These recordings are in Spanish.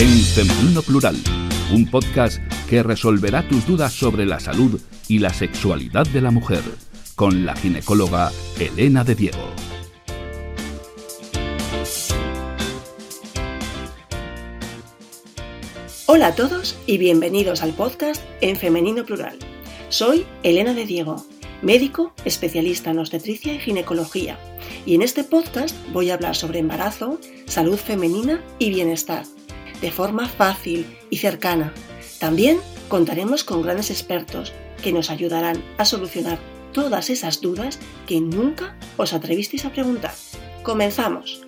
en Femenino Plural, un podcast que resolverá tus dudas sobre la salud y la sexualidad de la mujer, con la ginecóloga Elena de Diego. Hola a todos y bienvenidos al podcast en Femenino Plural. Soy Elena de Diego, médico especialista en obstetricia y ginecología, y en este podcast voy a hablar sobre embarazo, salud femenina y bienestar de forma fácil y cercana. También contaremos con grandes expertos que nos ayudarán a solucionar todas esas dudas que nunca os atrevisteis a preguntar. Comenzamos.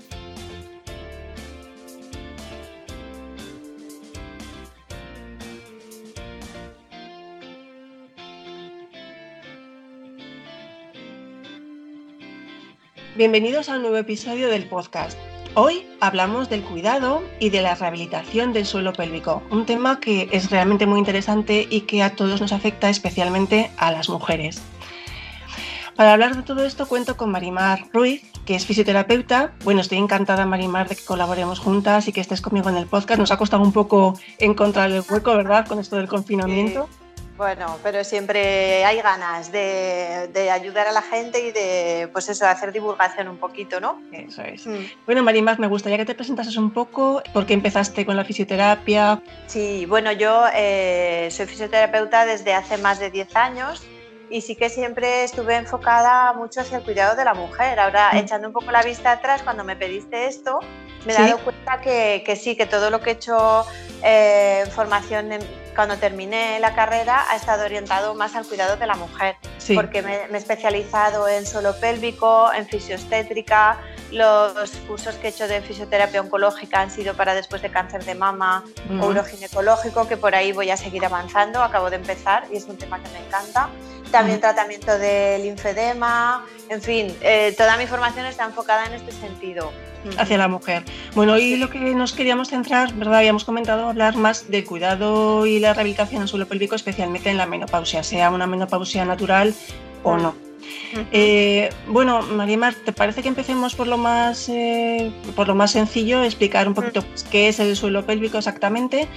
Bienvenidos a un nuevo episodio del podcast. Hoy hablamos del cuidado y de la rehabilitación del suelo pélvico, un tema que es realmente muy interesante y que a todos nos afecta, especialmente a las mujeres. Para hablar de todo esto cuento con Marimar Ruiz, que es fisioterapeuta. Bueno, estoy encantada, Marimar, de que colaboremos juntas y que estés conmigo en el podcast. Nos ha costado un poco encontrar el hueco, ¿verdad?, con esto del confinamiento. Bueno, pero siempre hay ganas de, ayudar a la gente y de, pues eso, hacer divulgación un poquito, ¿no? Eso es. Mm. Bueno, Marimar, me gustaría que te presentases un poco por qué empezaste con la fisioterapia. Sí, bueno, yo eh, soy fisioterapeuta desde hace más de 10 años y sí que siempre estuve enfocada mucho hacia el cuidado de la mujer. Ahora, mm. echando un poco la vista atrás, cuando me pediste esto, me he dado cuenta que, que, sí, que todo lo que he hecho eh, formación en cuando terminé la carrera ha estado orientado más al cuidado de la mujer, porque me, he especializado en suelo pélvico, en fisioestétrica, los cursos que he hecho de fisioterapia oncológica han sido para después de cáncer de mama o uroginecológico, que por ahí voy a seguir avanzando, acabo de empezar y es un tema que me encanta. También tratamiento de linfedema, en fin, eh, toda mi formación está enfocada en este sentido hacia la mujer. Bueno, hoy lo que nos queríamos centrar, ¿verdad? Habíamos comentado hablar más del cuidado y la rehabilitación en suelo pélvico, especialmente en la menopausia, sea una menopausia natural o no. Eh, bueno, Marimar, ¿te parece que empecemos por lo más eh, por lo más sencillo, explicar un poquito pues, qué es el suelo pélvico exactamente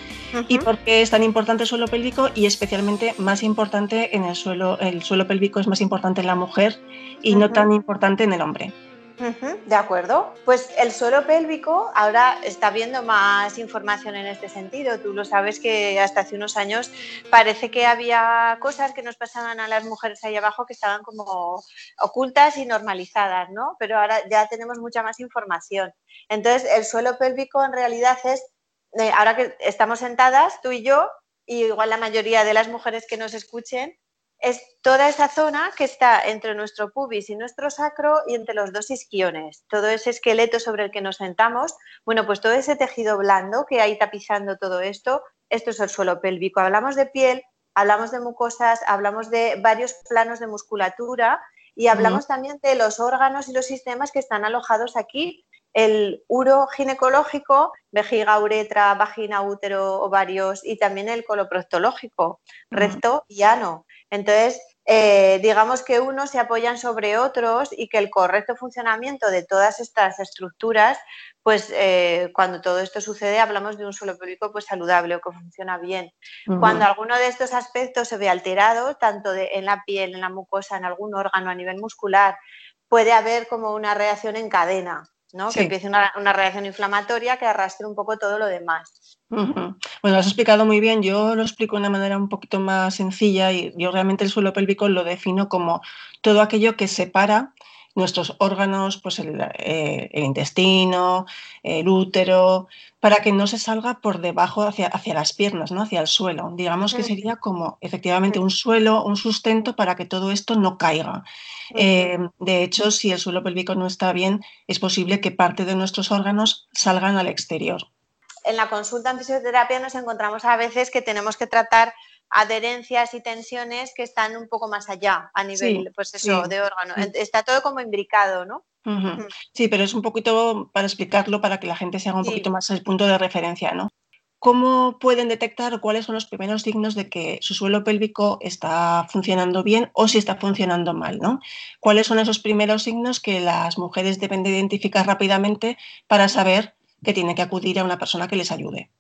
y por qué es tan importante el suelo pélvico y especialmente más importante en el suelo, el suelo pélvico es más importante en la mujer y no tan importante en el hombre? De acuerdo. Pues el suelo pélvico ahora está viendo más información en este sentido. Tú lo sabes que hasta hace unos años parece que había cosas que nos pasaban a las mujeres ahí abajo que estaban como ocultas y normalizadas, ¿no? Pero ahora ya tenemos mucha más información. Entonces, el suelo pélvico en realidad es, eh, ahora que estamos sentadas, tú y yo, y igual la mayoría de las mujeres que nos escuchen, es toda esa zona que está entre nuestro pubis y nuestro sacro y entre los dos isquiones, todo ese esqueleto sobre el que nos sentamos, bueno, pues todo ese tejido blando que hay tapizando todo esto, esto es el suelo pélvico. Hablamos de piel, hablamos de mucosas, hablamos de varios planos de musculatura y hablamos también de los órganos y los sistemas que están alojados aquí. El uro ginecológico, vejiga, uretra, vagina, útero, ovarios y también el coloproctológico, recto y ano. Entonces, eh, digamos que unos se apoyan sobre otros y que el correcto funcionamiento de todas estas estructuras, pues eh, cuando todo esto sucede hablamos de un suelo pélvico pues saludable o que funciona bien. Cuando alguno de estos aspectos se ve alterado, tanto en la piel, en la mucosa, en algún órgano a nivel muscular, puede haber como una reacción en cadena. Que empiece una, reacción inflamatoria que arrastre un poco todo lo demás. Bueno, lo has explicado muy bien. Yo lo explico de una manera un poquito más sencilla y yo realmente el suelo pélvico lo defino como todo aquello que separa nuestros órganos, pues eh, el, intestino, el útero, para que no se salga por debajo hacia, hacia las piernas, ¿no? hacia el suelo. Digamos que sería como efectivamente un suelo, un sustento para que todo esto no caiga. Eh, de hecho, si el suelo pélvico no está bien, es posible que parte de nuestros órganos salgan al exterior. En la consulta en fisioterapia nos encontramos a veces que tenemos que tratar adherencias y tensiones que están un poco más allá a nivel pues eso, de órgano. Está todo como imbricado, ¿no? Mm. Sí, pero es un poquito para explicarlo, para que la gente se haga un poquito más el punto de referencia, ¿no? ¿Cómo pueden detectar cuáles son los primeros signos de que su suelo pélvico está funcionando bien o si está funcionando mal? ¿no? ¿Cuáles son esos primeros signos que las mujeres deben de identificar rápidamente para saber que tienen que acudir a una persona que les ayude?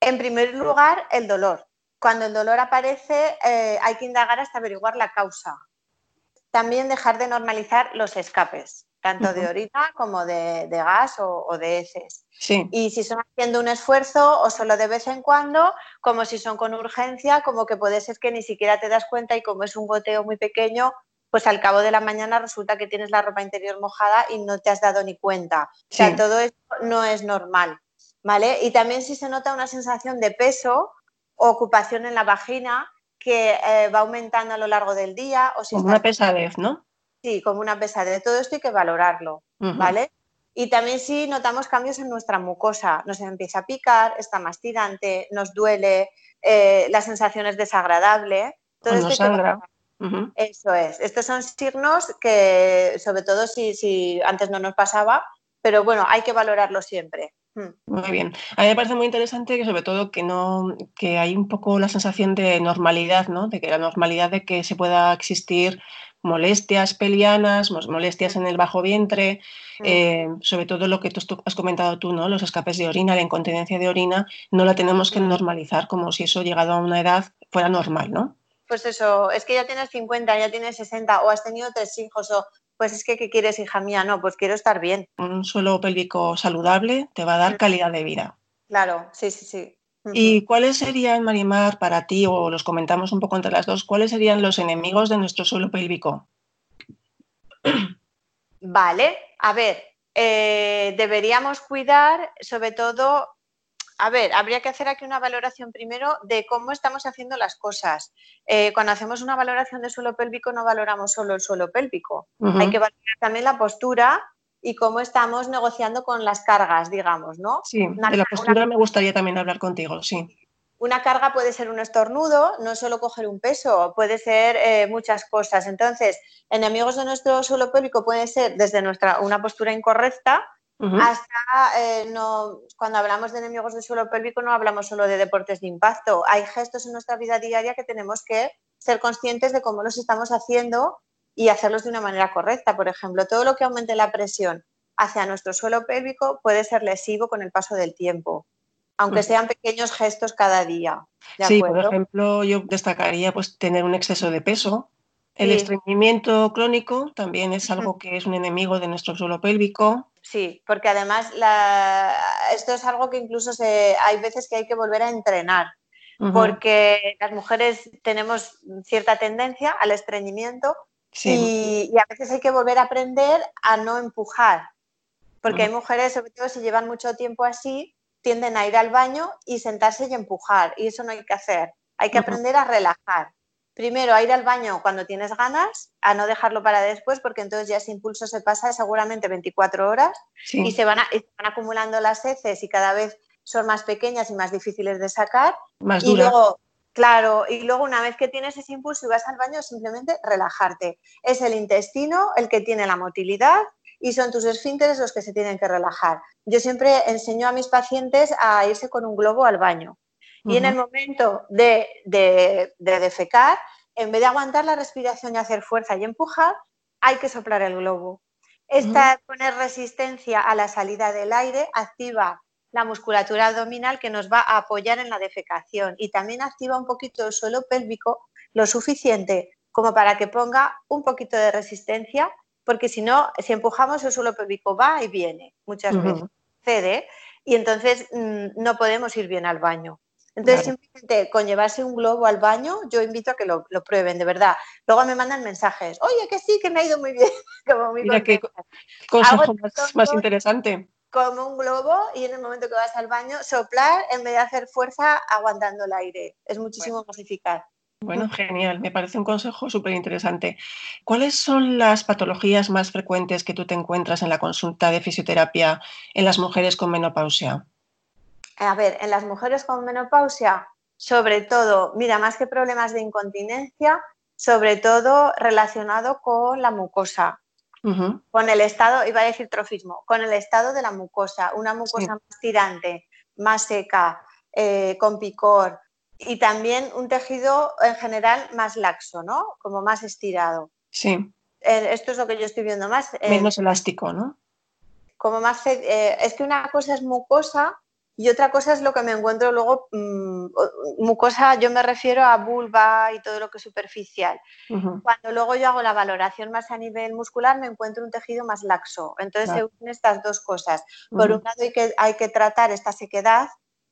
En primer lugar, el dolor. Cuando el dolor aparece, eh, hay que indagar hasta averiguar la causa. También dejar de normalizar los escapes, tanto de orina como de, gas o, de heces. Y si son haciendo un esfuerzo o solo de vez en cuando, como si son con urgencia, como que puede ser que ni siquiera te das cuenta y como es un goteo muy pequeño, pues al cabo de la mañana resulta que tienes la ropa interior mojada y no te has dado ni cuenta. O sea, todo esto no es normal, ¿vale? Y también si se nota una sensación de peso o ocupación en la vagina que eh, va aumentando a lo largo del día. O si como una pesadez, ¿no? Sí, como una pesadez. Todo esto hay que valorarlo, ¿vale? Y también si notamos cambios en nuestra mucosa, nos empieza a picar, está más tirante, nos duele, eh, la sensación es desagradable. Todo esto sangra. Eso es. Estos son signos que, sobre todo si, si antes no nos pasaba, pero bueno, hay que valorarlo siempre. Hmm. Muy bien. A mí me parece muy interesante que sobre todo que no, que hay un poco la sensación de normalidad, ¿no? De que la normalidad de que se pueda existir molestias pelianas, molestias en el bajo vientre, hmm. eh, sobre todo lo que tú has comentado tú, ¿no? Los escapes de orina, la incontinencia de orina, no la tenemos que hmm. normalizar como si eso llegado a una edad fuera normal, ¿no? Pues eso, es que ya tienes 50, ya tienes 60 o has tenido tres hijos o pues es que, ¿qué quieres, hija mía? No, pues quiero estar bien. Un suelo pélvico saludable te va a dar calidad de vida. Claro, sí, sí, sí. ¿Y cuáles serían, Marimar, para ti, o los comentamos un poco entre las dos, cuáles serían los enemigos de nuestro suelo pélvico? Vale, a ver, eh, deberíamos cuidar sobre todo a ver, habría que hacer aquí una valoración primero de cómo estamos haciendo las cosas. Eh, cuando hacemos una valoración de suelo pélvico no valoramos solo el suelo pélvico, hay que valorar también la postura y cómo estamos negociando con las cargas, digamos, ¿no? Sí, de la postura me gustaría también hablar contigo, sí. Una carga puede ser un estornudo, no solo coger un peso, puede ser eh, muchas cosas. Entonces, enemigos de nuestro suelo pélvico puede ser desde nuestra una postura incorrecta, hasta eh, no, cuando hablamos de enemigos del suelo pélvico no hablamos solo de deportes de impacto. Hay gestos en nuestra vida diaria que tenemos que ser conscientes de cómo los estamos haciendo y hacerlos de una manera correcta. Por ejemplo, todo lo que aumente la presión hacia nuestro suelo pélvico puede ser lesivo con el paso del tiempo, aunque sean pequeños gestos cada día. sí, por ejemplo, yo destacaría pues tener un exceso de peso. El estreñimiento crónico también es algo que es un enemigo de nuestro suelo pélvico. Sí, porque además esto es algo que incluso hay veces que hay que volver a entrenar, porque las mujeres tenemos cierta tendencia al estreñimiento y, a veces hay que volver a aprender a no empujar, porque hay mujeres, sobre todo si llevan mucho tiempo así, tienden a ir al baño y sentarse y empujar, y eso no hay que hacer, hay que aprender a relajar primero a ir al baño cuando tienes ganas, a no dejarlo para después, porque entonces ya ese impulso se pasa seguramente 24 horas y, se van acumulando las heces y cada vez son más pequeñas y más difíciles de sacar. Más y luego, claro, y luego una vez que tienes ese impulso y vas al baño, simplemente relajarte. Es el intestino el que tiene la motilidad y son tus esfínteres los que se tienen que relajar. Yo siempre enseño a mis pacientes a irse con un globo al baño. Y en el momento de, defecar, en vez de aguantar la respiración y hacer fuerza y empujar, hay que soplar el globo. Esta poner resistencia a la salida del aire activa la musculatura abdominal que nos va a apoyar en la defecación y también activa un poquito el suelo pélvico lo suficiente como para que ponga un poquito de resistencia, porque si no, si empujamos el suelo pélvico va y viene muchas veces, cede y entonces mm, no podemos ir bien al baño. Entonces, simplemente con llevarse un globo al baño, yo invito a que lo, prueben, de verdad. Luego me mandan mensajes, oye, que sí, que me ha ido muy bien. como Mira qué consejo más, interesante. Como un globo y en el momento que vas al baño, soplar en vez de hacer fuerza aguantando el aire. Es muchísimo más eficaz. Bueno, genial, me parece un consejo súper interesante. ¿Cuáles son las patologías más frecuentes que tú te encuentras en la consulta de fisioterapia en las mujeres con menopausia? A ver, en las mujeres con menopausia, sobre todo, mira, más que problemas de incontinencia, sobre todo relacionado con la mucosa, con el estado, iba a decir trofismo, con el estado de la mucosa, una mucosa más tirante, más seca, eh, con picor y también un tejido en general más laxo, ¿no? Como más estirado. Sí. Eh, esto es lo que yo estoy viendo más. Menos elástico, ¿no? Como más. Eh, es que una cosa es mucosa y otra cosa es lo que me encuentro luego, mm, mucosa, yo me refiero a vulva y todo lo que es superficial. Cuando luego yo hago la valoración más a nivel muscular, me encuentro un tejido más laxo. Entonces se unen estas dos cosas. Por un lado hay que, hay que tratar esta sequedad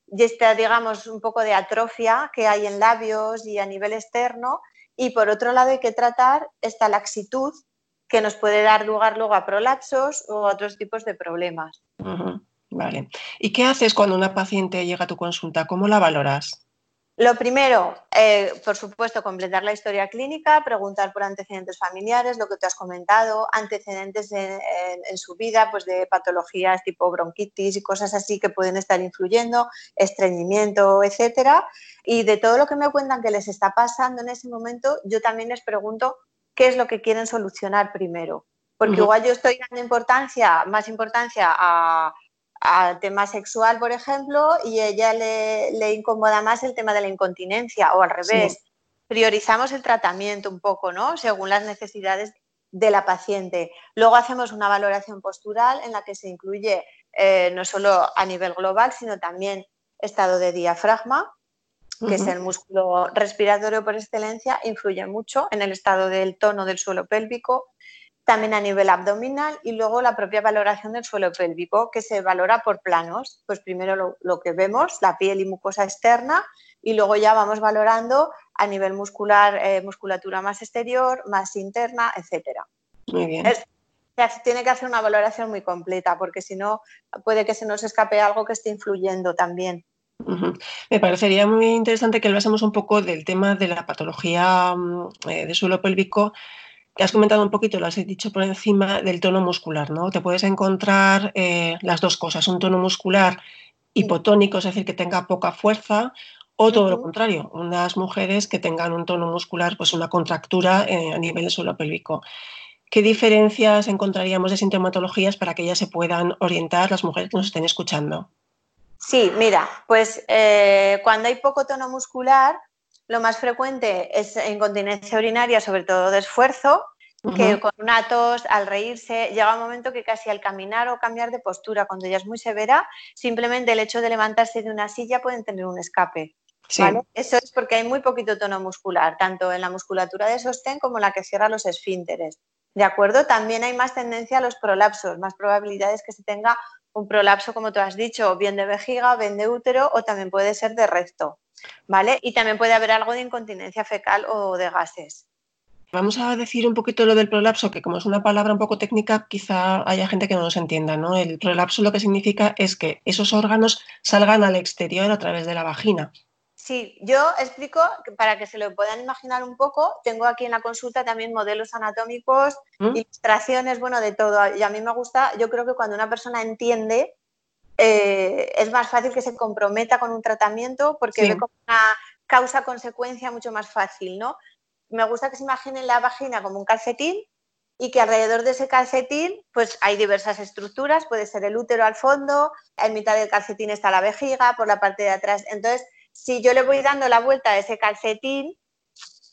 y esta, digamos, un poco de atrofia que hay en labios y a nivel externo. Y por otro lado hay que tratar esta laxitud que nos puede dar lugar luego a prolapsos o a otros tipos de problemas. Vale. ¿Y qué haces cuando una paciente llega a tu consulta? ¿Cómo la valoras? Lo primero, eh, por supuesto, completar la historia clínica, preguntar por antecedentes familiares, lo que te has comentado, antecedentes en, su vida, pues de patologías tipo bronquitis y cosas así que pueden estar influyendo, estreñimiento, etcétera. Y de todo lo que me cuentan que les está pasando en ese momento, yo también les pregunto qué es lo que quieren solucionar primero. Porque igual yo estoy dando importancia, más importancia a al tema sexual, por ejemplo, y ella le, incomoda más el tema de la incontinencia o al revés. Priorizamos el tratamiento un poco, ¿no? Según las necesidades de la paciente. Luego hacemos una valoración postural en la que se incluye eh, no solo a nivel global, sino también estado de diafragma, que es el músculo respiratorio por excelencia, influye mucho en el estado del tono del suelo pélvico, también a nivel abdominal y luego la propia valoración del suelo pélvico, que se valora por planos. Pues primero lo, que vemos, la piel y mucosa externa, y luego ya vamos valorando a nivel muscular, eh, musculatura más exterior, más interna, etcétera. Muy bien. tiene que hacer una valoración muy completa, porque si no, puede que se nos escape algo que esté influyendo también. Me parecería muy interesante que hablásemos un poco del tema de la patología mm, eh, de suelo pélvico has comentado un poquito, lo has dicho por encima del tono muscular, ¿no? Te puedes encontrar eh, las dos cosas, un tono muscular hipotónico, es decir, que tenga poca fuerza, o todo lo contrario, unas mujeres que tengan un tono muscular, pues una contractura eh, a nivel del suelo pélvico. ¿Qué diferencias encontraríamos de sintomatologías para que ellas se puedan orientar las mujeres que nos estén escuchando? Sí, mira, pues eh, cuando hay poco tono muscular, lo más frecuente es incontinencia urinaria, sobre todo de esfuerzo, que con una tos, al reírse, llega un momento que casi al caminar o cambiar de postura, cuando ya es muy severa, simplemente el hecho de levantarse de una silla pueden tener un escape. Eso es porque hay muy poquito tono muscular, tanto en la musculatura de sostén como en la que cierra los esfínteres. ¿De acuerdo? También hay más tendencia a los prolapsos, más probabilidades que se tenga un prolapso, como tú has dicho, bien de vejiga, bien de útero o también puede ser de recto. ¿Vale? Y también puede haber algo de incontinencia fecal o de gases. Vamos a decir un poquito lo del prolapso, que como es una palabra un poco técnica, quizá haya gente que no nos entienda, ¿no? El prolapso lo que significa es que esos órganos salgan al exterior a través de la vagina. Sí, yo explico, para que se lo puedan imaginar un poco, tengo aquí en la consulta también modelos anatómicos, ¿Mm? ilustraciones, bueno, de todo. Y a mí me gusta, yo creo que cuando una persona entiende eh, es más fácil que se comprometa con un tratamiento porque ve como una causa-consecuencia mucho más fácil, ¿no? Me gusta que se imaginen la vagina como un calcetín y que alrededor de ese calcetín pues hay diversas estructuras, puede ser el útero al fondo, en mitad del calcetín está la vejiga, por la parte de atrás. Entonces, si yo le voy dando la vuelta a ese calcetín,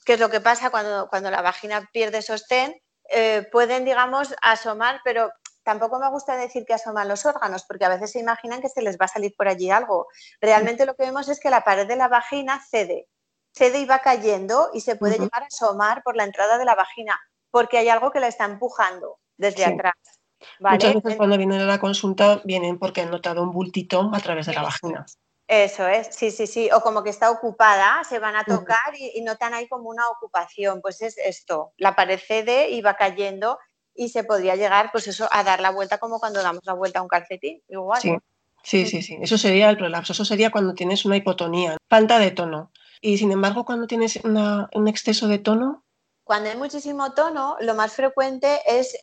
que es lo que pasa cuando, cuando la vagina pierde sostén, eh, pueden, digamos, asomar, pero tampoco me gusta decir que asoman los órganos, porque a veces se imaginan que se les va a salir por allí algo. Realmente lo que vemos es que la pared de la vagina cede, cede y va cayendo y se puede llegar a asomar por la entrada de la vagina, porque hay algo que la está empujando desde atrás. Muchas veces cuando vienen a la consulta vienen porque han notado un bultito a través de la vagina. Eso es, sí, sí, sí. O como que está ocupada, se van a tocar y, y, notan ahí como una ocupación. Pues es esto, la pared cede y va cayendo y se podría llegar, pues eso, a dar la vuelta como cuando damos la vuelta a un calcetín, igual. Sí, sí, sí, sí. Eso sería el prolapso, eso sería cuando tienes una hipotonía, falta de tono. Y sin embargo, cuando tienes un exceso de tono. Cuando hay muchísimo tono, lo más frecuente es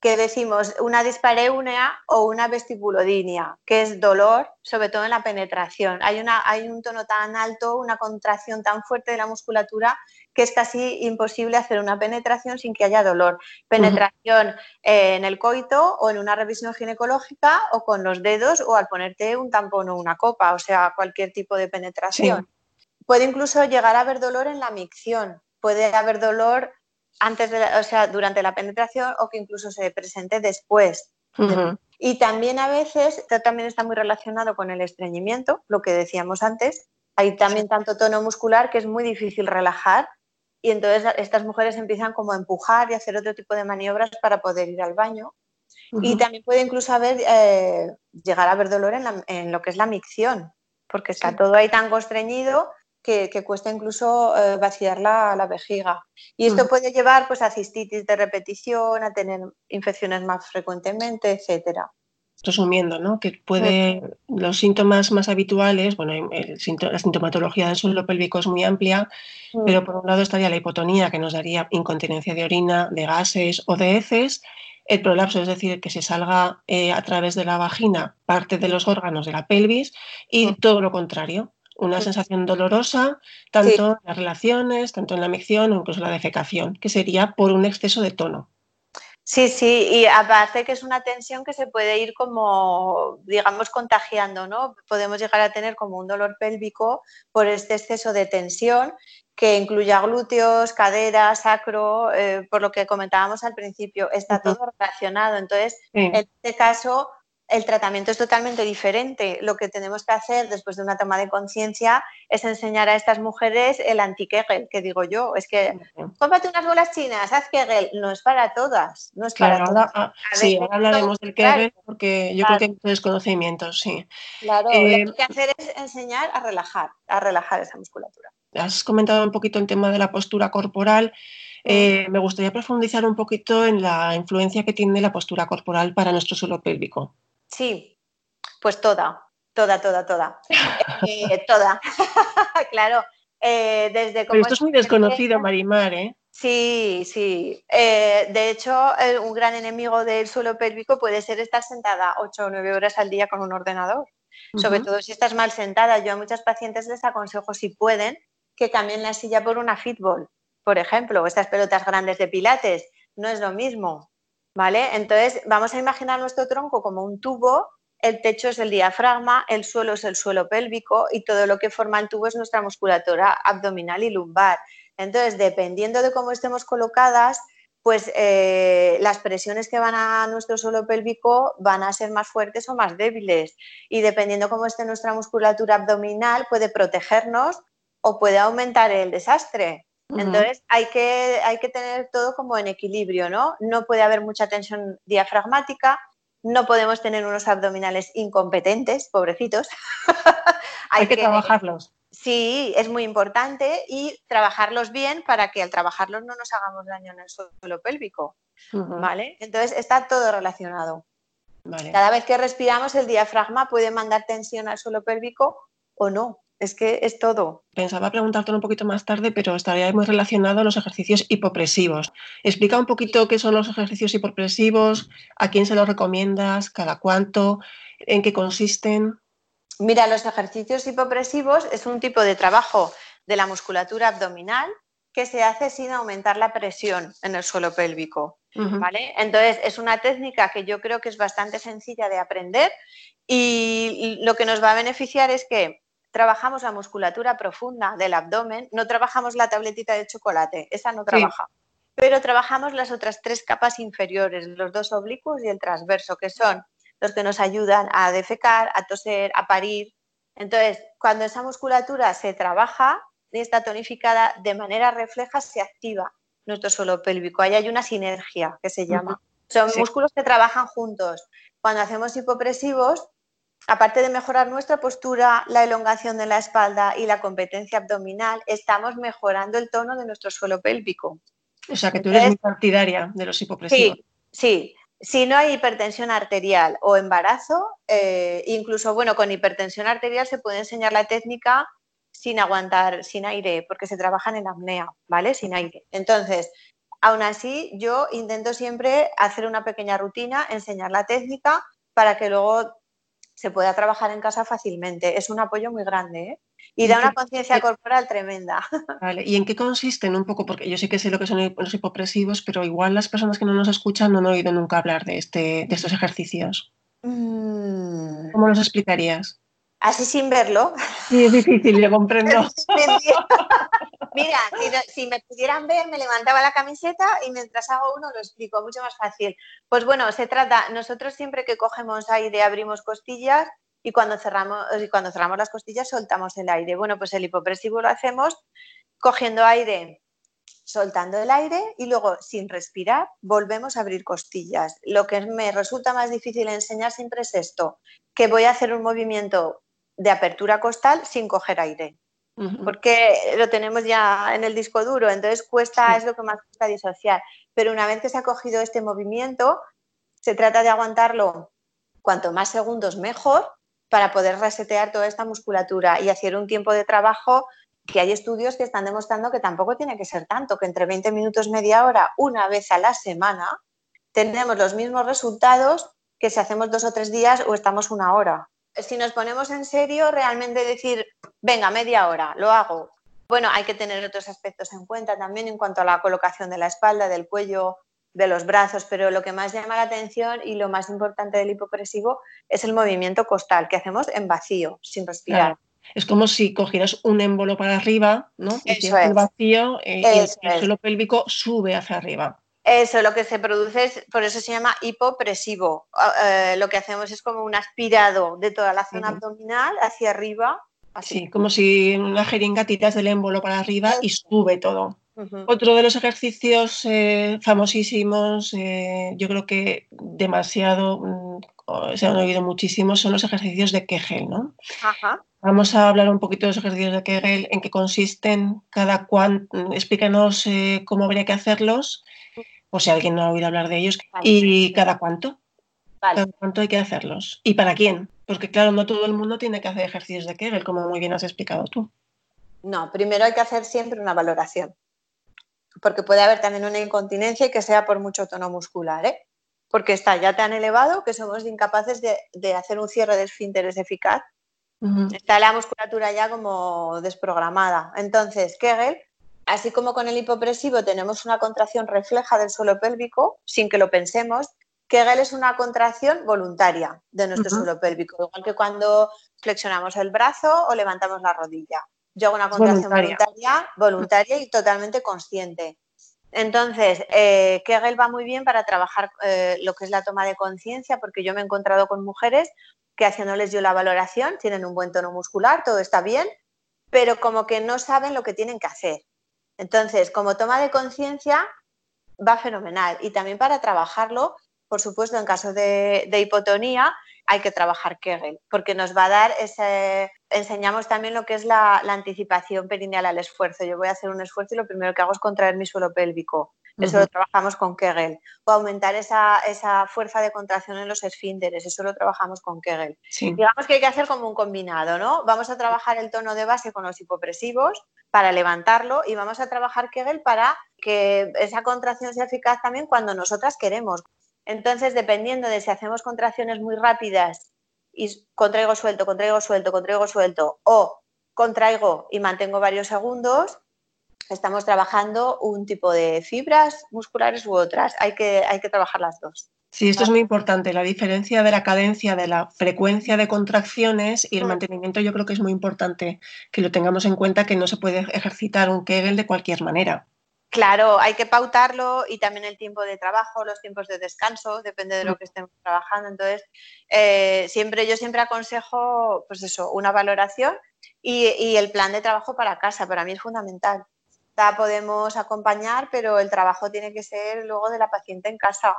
que decimos una dispareunia o una vestibulodinia, que es dolor, sobre todo en la penetración. Hay, una, hay un tono tan alto, una contracción tan fuerte de la musculatura que es casi imposible hacer una penetración sin que haya dolor. Penetración eh, en el coito o en una revisión ginecológica o con los dedos o al ponerte un tampón o una copa, o sea, cualquier tipo de penetración. Puede incluso llegar a haber dolor en la micción, puede haber dolor antes de o sea, durante la penetración o que incluso se presente después. Y también a veces, esto también está muy relacionado con el estreñimiento, lo que decíamos antes. Hay también tanto tono muscular que es muy difícil relajar y entonces estas mujeres empiezan como a empujar y hacer otro tipo de maniobras para poder ir al baño. Y también puede incluso haber, eh, llegar a haber dolor en, lo que es la micción, porque está todo ahí tan constreñido que, cuesta incluso eh, vaciar la, vejiga. Y esto puede llevar pues, a cistitis de repetición, a tener infecciones más frecuentemente, etcétera resumiendo, ¿no? que puede, los síntomas más habituales, bueno, la sintomatología del suelo pélvico es muy amplia, mm. pero por un lado estaría la hipotonía, que nos daría incontinencia de orina, de gases o de heces, el prolapso, es decir, que se salga eh, a través de la vagina parte de los órganos de la pelvis, y mm. todo lo contrario, una sensación dolorosa, tanto en las relaciones, tanto en la micción o incluso la defecación, que sería por un exceso de tono. Sí, sí, y aparte que es una tensión que se puede ir como, digamos, contagiando, ¿no? Podemos llegar a tener como un dolor pélvico por este exceso de tensión que incluya glúteos, caderas, sacro, eh, por lo que comentábamos al principio, está todo relacionado. Entonces, en este caso, el tratamiento es totalmente diferente. Lo que tenemos que hacer después de una toma de conciencia es enseñar a estas mujeres el anti-Kegel, que digo yo, es que cómprate unas bolas chinas, haz Kegel, no es para todas, no es para todas. Ah, sí, ahora hablaremos del Kegel porque yo creo que hay muchos desconocimientos, sí. Claro, lo que hay que hacer es enseñar a relajar, a relajar esa musculatura. Has comentado un poquito el tema de la postura corporal. Eh, me gustaría profundizar un poquito en la influencia que tiene la postura corporal para nuestro suelo pélvico. Sí, pues toda, toda, toda, toda. Eh, toda, claro. Eh, desde Pero esto es muy desconocido, Marimar, ¿eh? Sí, sí. Eh, de hecho, un gran enemigo del suelo pélvico puede ser estar sentada 8 o 9 horas al día con un ordenador. Sobre todo si estás mal sentada. Yo a muchas pacientes les aconsejo, si pueden, que cambien la silla por una fitball, por ejemplo, o estas pelotas grandes de pilates. No es lo mismo. ¿Vale? Entonces, vamos a imaginar nuestro tronco como un tubo, el techo es el diafragma, el suelo es el suelo pélvico y todo lo que forma el tubo es nuestra musculatura abdominal y lumbar. Entonces, dependiendo de cómo estemos colocadas, pues eh, las presiones que van a nuestro suelo pélvico van a ser más fuertes o más débiles. Y dependiendo cómo esté nuestra musculatura abdominal, puede protegernos o puede aumentar el desastre. Entonces hay que, hay que tener todo como en equilibrio, ¿no? No puede haber mucha tensión diafragmática, no podemos tener unos abdominales incompetentes, pobrecitos. hay, que, trabajarlos. Sí, es muy importante y trabajarlos bien para que al trabajarlos no nos hagamos daño en el suelo pélvico, ¿vale? Entonces está todo relacionado. Cada vez que respiramos el diafragma puede mandar tensión al suelo pélvico o no es que es todo. Pensaba preguntarte un poquito más tarde, pero estaría muy relacionado a los ejercicios hipopresivos. Explica un poquito qué son los ejercicios hipopresivos, a quién se los recomiendas, cada cuánto, en qué consisten. Mira, los ejercicios hipopresivos es un tipo de trabajo de la musculatura abdominal que se hace sin aumentar la presión en el suelo pélvico. ¿vale? Entonces, es una técnica que yo creo que es bastante sencilla de aprender y lo que nos va a beneficiar es que trabajamos la musculatura profunda del abdomen, no trabajamos la tabletita de chocolate, esa no trabaja. Pero trabajamos las otras tres capas inferiores, los dos oblicuos y el transverso, que son los que nos ayudan a defecar, a toser, a parir. Entonces, cuando esa musculatura se trabaja y está tonificada, de manera refleja se activa nuestro suelo pélvico. Ahí hay una sinergia que se llama. Son músculos que trabajan juntos. Cuando hacemos hipopresivos, aparte de mejorar nuestra postura, la elongación de la espalda y la competencia abdominal, estamos mejorando el tono de nuestro suelo pélvico. O sea que tú eres muy partidaria de los hipopresivos. Sí, sí. Si no hay hipertensión arterial o embarazo, eh, incluso bueno, con hipertensión arterial se puede enseñar la técnica sin aguantar, sin aire, porque se trabaja en apnea, ¿vale? Sin aire. Entonces, aún así, yo intento siempre hacer una pequeña rutina, enseñar la técnica para que luego se pueda trabajar en casa fácilmente. Es un apoyo muy grande ¿eh? y da una conciencia corporal tremenda. Vale. ¿Y en qué consisten un poco? Porque yo sé que sé lo que son los hipopresivos, pero igual las personas que no nos escuchan no han oído nunca hablar de, este, de estos ejercicios. Mm. ¿Cómo los explicarías? Así sin verlo. Sí, es difícil, lo comprendo. Mira, si, me pudieran ver, me levantaba la camiseta y mientras hago uno lo explico, mucho más fácil. Pues bueno, se trata, nosotros siempre que cogemos aire abrimos costillas y cuando cerramos, y cuando cerramos las costillas soltamos el aire. Bueno, pues el hipopresivo lo hacemos cogiendo aire, soltando el aire y luego sin respirar volvemos a abrir costillas. Lo que me resulta más difícil enseñar siempre es esto, que voy a hacer un movimiento de apertura costal sin coger aire. Porque lo tenemos ya en el disco duro, entonces cuesta, es lo que más cuesta disociar. Pero una vez que se ha cogido este movimiento, se trata de aguantarlo cuanto más segundos mejor para poder resetear toda esta musculatura y hacer un tiempo de trabajo que hay estudios que están demostrando que tampoco tiene que ser tanto, que entre 20 minutos, media hora, una vez a la semana, tenemos los mismos resultados que si hacemos dos o tres días o estamos una hora si nos ponemos en serio, realmente decir, venga, media hora, lo hago. Bueno, hay que tener otros aspectos en cuenta también en cuanto a la colocación de la espalda, del cuello, de los brazos, pero lo que más llama la atención y lo más importante del hipopresivo es el movimiento costal que hacemos en vacío, sin respirar. Es como si cogieras un émbolo para arriba, ¿no? Y el vacío eh, y el suelo pélvico sube hacia arriba. Eso, lo que se produce es, por eso se llama hipopresivo. Ah, eh, lo que hacemos es como un aspirado de toda la zona abdominal hacia arriba. Así. Sí, como si una jeringa tiras del émbolo para arriba y sube todo. Otro de los ejercicios eh, famosísimos, eh, yo creo que demasiado, mm, se han oído muchísimo, son los ejercicios de Kegel, ¿no? Vamos a hablar un poquito de los ejercicios de Kegel, en qué consisten, cada cuán, explícanos cómo habría que hacerlos o si alguien no ha oído hablar de ellos, y cada cuánto. Cada cuánto hay que hacerlos. ¿Y para quién? Porque claro, no todo el mundo tiene que hacer ejercicios de Kegel, como muy bien has explicado tú. No, primero hay que hacer siempre una valoración. Porque puede haber también una incontinencia y que sea por mucho tono muscular, ¿eh? Porque está ya tan elevado que somos incapaces de, hacer un cierre de esfínteres eficaz. Está la musculatura ya como desprogramada. Entonces, Kegel Así como con el hipopresivo tenemos una contracción refleja del suelo pélvico, sin que lo pensemos, Kegel es una contracción voluntaria de nuestro suelo pélvico, igual que cuando flexionamos el brazo o levantamos la rodilla. Yo hago una contracción voluntaria, voluntaria, y totalmente consciente. Entonces, eh, Kegel va muy bien para trabajar eh, lo que es la toma de conciencia, porque yo me he encontrado con mujeres que haciéndoles yo la valoración tienen un buen tono muscular, todo está bien, pero como que no saben lo que tienen que hacer. Entonces, como toma de conciencia, va fenomenal. Y también para trabajarlo, por supuesto, en caso de, hipotonía, hay que trabajar Kegel, porque nos va a dar ese. Enseñamos también lo que es la, anticipación perineal al esfuerzo. Yo voy a hacer un esfuerzo y lo primero que hago es contraer mi suelo pélvico. Eso lo trabajamos con Kegel. O aumentar esa, fuerza de contracción en los esfínteres. Eso lo trabajamos con Kegel. Digamos que hay que hacer como un combinado, ¿no? Vamos a trabajar el tono de base con los hipopresivos para levantarlo y vamos a trabajar Kegel para que esa contracción sea eficaz también cuando nosotras queremos. Entonces, dependiendo de si hacemos contracciones muy rápidas y contraigo suelto, contraigo suelto, contraigo suelto o contraigo y mantengo varios segundos, estamos trabajando un tipo de fibras musculares u otras. Hay que, hay que trabajar las dos. Sí, esto es muy importante. La diferencia de la cadencia, de la frecuencia de contracciones y el mm. mantenimiento, yo creo que es muy importante que lo tengamos en cuenta, que no se puede ejercitar un Kegel de cualquier manera. Claro, hay que pautarlo y también el tiempo de trabajo, los tiempos de descanso, depende de lo mm. que estemos trabajando. Entonces, eh, siempre yo siempre aconsejo, pues eso, una valoración y, y el plan de trabajo para casa. Para mí es fundamental podemos acompañar, pero el trabajo tiene que ser luego de la paciente en casa.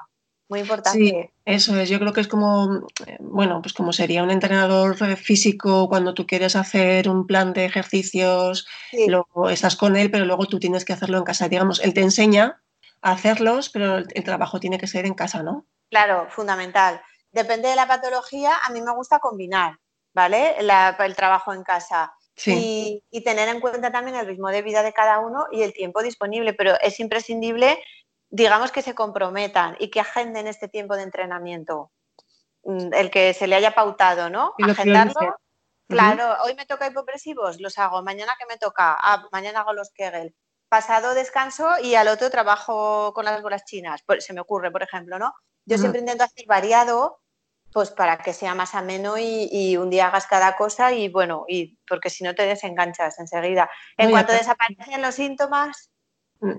Muy importante. Sí, eso es. Yo creo que es como, bueno, pues como sería un entrenador físico cuando tú quieres hacer un plan de ejercicios, luego estás con él, pero luego tú tienes que hacerlo en casa. Digamos, él te enseña a hacerlos, pero el, trabajo tiene que ser en casa, ¿no? Claro, fundamental. Depende de la patología, a mí me gusta combinar, ¿vale? el trabajo en casa. Y, tener en cuenta también el ritmo de vida de cada uno y el tiempo disponible, pero es imprescindible, digamos, que se comprometan y que agenden este tiempo de entrenamiento, mm, el que se le haya pautado, ¿no? Agendarlo. Claro, hoy me toca hipopresivos, los hago, mañana que me toca, ah, mañana hago los Kegel, pasado descanso y al otro trabajo con las bolas chinas, se me ocurre, por ejemplo, ¿no? Yo siempre intento hacer variado pues para que sea más ameno y, un día hagas cada cosa y bueno, y porque si no te desenganchas enseguida. En cuanto desaparecen los síntomas,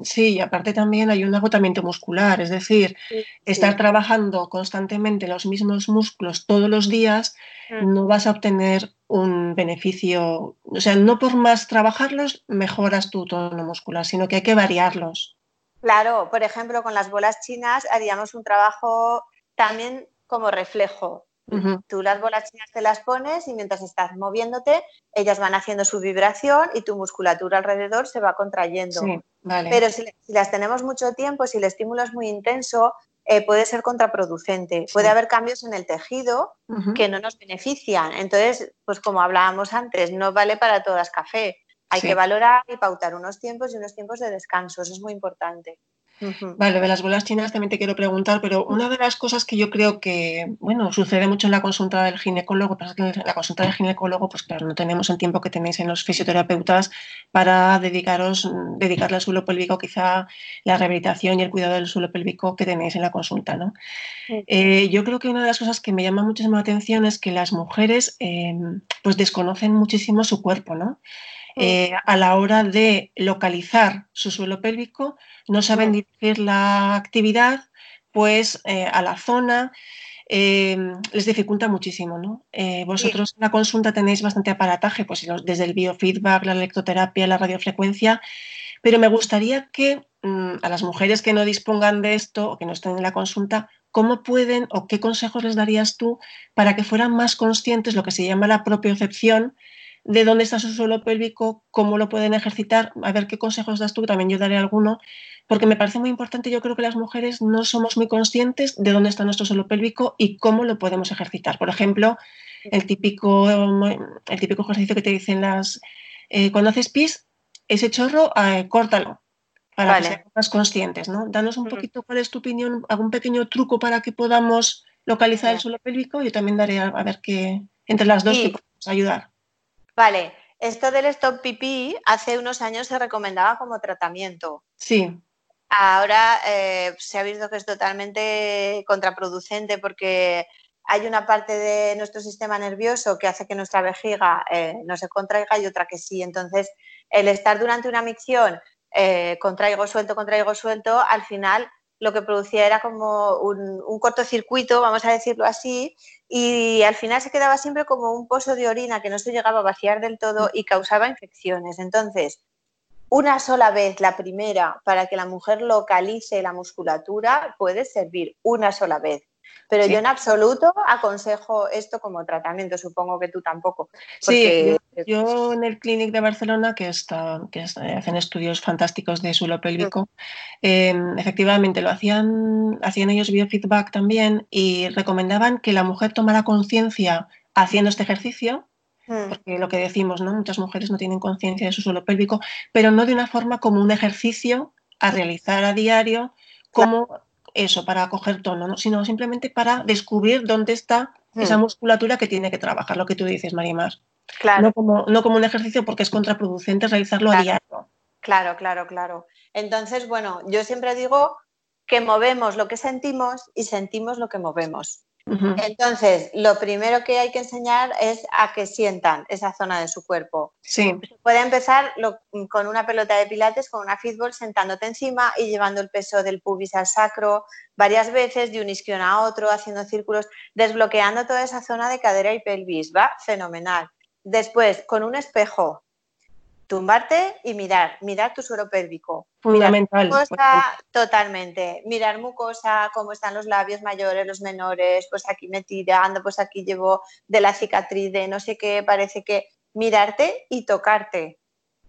sí, y aparte también hay un agotamiento muscular, es decir, estar trabajando constantemente los mismos músculos todos los días, mm. no vas a obtener un beneficio, o sea, no por más trabajarlos mejoras tu tono muscular, sino que hay que variarlos. Claro, por ejemplo, con las bolas chinas haríamos un trabajo también como reflejo. Tú las bolas chinas te las pones y mientras estás moviéndote, ellas van haciendo su vibración y tu musculatura alrededor se va contrayendo. Pero si, las tenemos mucho tiempo, si el estímulo es muy intenso, eh, puede ser contraproducente. Puede haber cambios en el tejido que no nos benefician. Entonces, pues como hablábamos antes, no vale para todas café. Hay que valorar y pautar unos tiempos y unos tiempos de descanso. Eso es muy importante. Vale, de las bolas chinas también te quiero preguntar, pero una de las cosas que yo creo que, bueno, sucede mucho en la consulta del ginecólogo, pasa que en la consulta del ginecólogo, pues claro, no tenemos el tiempo que tenéis en los fisioterapeutas para dedicaros, dedicarle al suelo pélvico, quizá la rehabilitación y el cuidado del suelo pélvico que tenéis en la consulta, ¿no? Eh, yo creo que una de las cosas que me llama muchísimo la atención es que las mujeres, em, pues desconocen muchísimo su cuerpo, ¿no? Eh, a la hora de localizar su suelo pélvico, no saben dirigir la actividad pues eh, a la zona, eh, les dificulta muchísimo. ¿no? vosotros en la consulta tenéis bastante aparataje, pues desde el biofeedback, la electroterapia, la radiofrecuencia, pero me gustaría que mm, a las mujeres que no dispongan de esto o que no estén en la consulta, ¿cómo pueden o qué consejos les darías tú para que fueran más conscientes lo que se llama la propiocepción? De dónde está su suelo pélvico, cómo lo pueden ejercitar, a ver qué consejos das tú, también yo daré alguno, porque me parece muy importante, yo creo que las mujeres no somos muy conscientes de dónde está nuestro suelo pélvico y cómo lo podemos ejercitar. Por ejemplo, el típico, el típico ejercicio que te dicen las, eh, cuando haces pis, ese chorro, eh, córtalo, para que sean más conscientes, ¿no? Danos un poquito cuál es tu opinión, algún pequeño truco para que podamos localizar el suelo pélvico. Yo también daré a, ver qué, entre las dos, podemos ayudar. Vale, esto del stop pipí hace unos años se recomendaba como tratamiento. Sí. Ahora eh, se ha visto que es totalmente contraproducente porque hay una parte de nuestro sistema nervioso que hace que nuestra vejiga eh, no se contraiga y otra que sí. Entonces, el estar durante una micción, eh, contraigo, suelto, contraigo, suelto, al final lo que producía era como un, cortocircuito, vamos a decirlo así, y al final se quedaba siempre como un pozo de orina que no se llegaba a vaciar del todo y causaba infecciones. Entonces, una sola vez, la primera, para que la mujer localice la musculatura, puede servir una sola vez. Pero yo en absoluto aconsejo esto como tratamiento, supongo que tú tampoco. Sí, yo, en el Clinic de Barcelona, que, está, que hacen estudios fantásticos de suelo pélvico, em, efectivamente lo hacían, hacían ellos biofeedback también y recomendaban que la mujer tomara conciencia haciendo este ejercicio, mm. porque lo que decimos, ¿no? Muchas mujeres no tienen conciencia de su suelo pélvico, pero no de una forma como un ejercicio a realizar a diario, como eso, para coger tono, sino simplemente para descubrir dónde está esa hmm. musculatura que tiene que trabajar, lo que tú dices, Marimar. Claro. No como, no como un ejercicio porque es contraproducente realizarlo a diario. Claro, claro, claro. Entonces, bueno, yo siempre digo que movemos lo que sentimos y sentimos lo que movemos. Entonces, lo primero que hay que enseñar es a que sientan esa zona de su cuerpo. Sí. Puede empezar con una pelota de pilates, con una fútbol, sentándote encima y llevando el peso del pubis al sacro varias veces, de un isquion a otro, haciendo círculos, desbloqueando toda esa zona de cadera y pelvis. Va fenomenal. Después, con un espejo, tumbarte y mirar, mirar tu suelo pélvico. Fundamental. Mirar mucosa, totalmente. Mirar mucosa, cómo están los labios mayores, los menores, pues aquí me tirando, pues aquí llevo de la cicatriz de no sé qué, parece que mirarte y tocarte.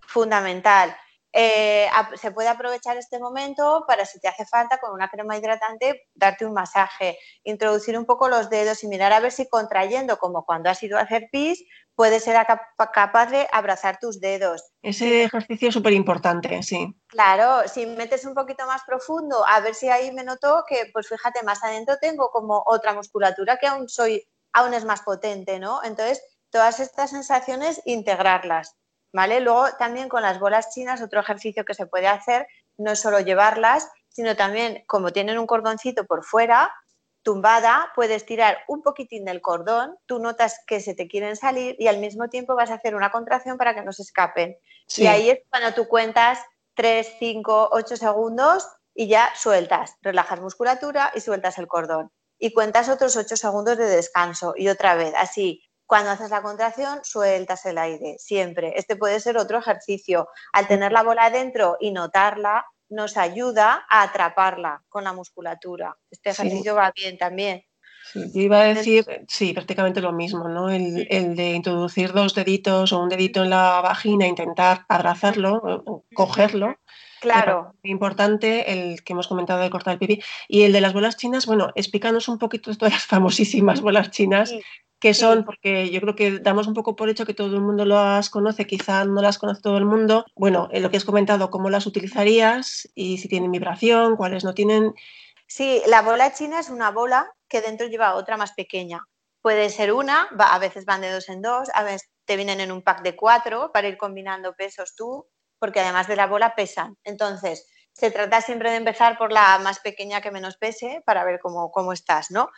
Fundamental. Eh, se puede aprovechar este momento para, si te hace falta, con una crema hidratante, darte un masaje, introducir un poco los dedos y mirar a ver si contrayendo, como cuando has ido a hacer pis, puedes ser capaz de abrazar tus dedos. Ese ejercicio es súper importante, sí. Claro, si metes un poquito más profundo, a ver si ahí me noto que, pues fíjate, más adentro tengo como otra musculatura que aún soy, aún es más potente, ¿no? Entonces, todas estas sensaciones, integrarlas. ¿vale? Luego también con las bolas chinas, otro ejercicio que se puede hacer no es solo llevarlas, sino también como tienen un cordoncito por fuera, tumbada, puedes tirar un poquitín del cordón, tú notas que se te quieren salir y al mismo tiempo vas a hacer una contracción para que no se escapen. Y ahí es cuando tú cuentas 3, 5, 8 segundos y ya sueltas, relajas musculatura y sueltas el cordón. Y cuentas otros 8 segundos de descanso y otra vez, así. Cuando haces la contracción, sueltas el aire, siempre. Este puede ser otro ejercicio. Al tener la bola adentro y notarla, nos ayuda a atraparla con la musculatura. Este ejercicio va bien también. Sí, yo iba a decir, sí, prácticamente lo mismo, ¿no? El, de introducir dos deditos o un dedito en la vagina, intentar abrazarlo, cogerlo. Claro. Importante el que hemos comentado de cortar el pipí. Y el de las bolas chinas, bueno, explícanos un poquito de todas las famosísimas bolas chinas que son, porque yo creo que damos un poco por hecho que todo el mundo las conoce, quizá no las conoce todo el mundo. Bueno, en lo que has comentado, cómo las utilizarías y si tienen vibración, cuáles no tienen. Sí, la bola china es una bola que dentro lleva otra más pequeña. Puede ser una, a veces van de dos en dos, a veces te vienen en un pack de cuatro para ir combinando pesos tú, porque además de la bola pesan. Entonces, se trata siempre de empezar por la más pequeña que menos pese para ver cómo, cómo estás, ¿no?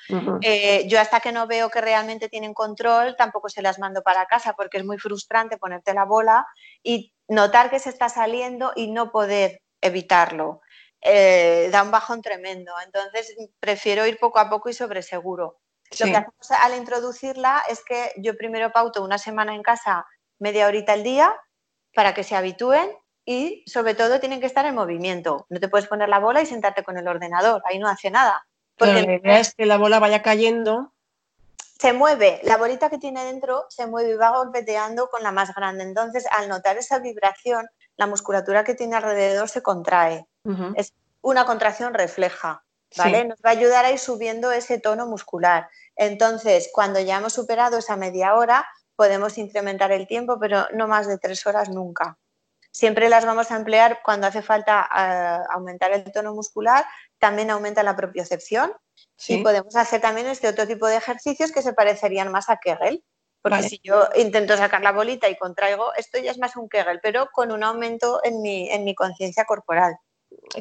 Eh, yo hasta que no veo que realmente tienen control, tampoco se las mando para casa porque es muy frustrante ponerte la bola y notar que se está saliendo y no poder evitarlo. Eh, da un bajón tremendo. Entonces, prefiero ir poco a poco y sobre seguro. Lo que hacemos al introducirla es que yo primero pauto una semana en casa, media horita al día, para que se habitúen y sobre todo tienen que estar en movimiento. No te puedes poner la bola y sentarte con el ordenador, ahí no hace nada. Porque la idea es que la bola vaya cayendo. Se mueve, la bolita que tiene dentro se mueve y va golpeteando con la más grande. Entonces, al notar esa vibración, la musculatura que tiene alrededor se contrae. Es una contracción refleja, ¿vale? Nos va a ayudar a ir subiendo ese tono muscular. Entonces, cuando ya hemos superado esa media hora, podemos incrementar el tiempo, pero no más de tres horas nunca. Siempre las vamos a emplear cuando hace falta eh, aumentar el tono muscular, también aumenta la propiocepción y podemos hacer también este otro tipo de ejercicios que se parecerían más a Kegel. Porque si yo intento sacar la bolita y contraigo, esto ya es más un Kegel, pero con un aumento en mi, en mi conciencia corporal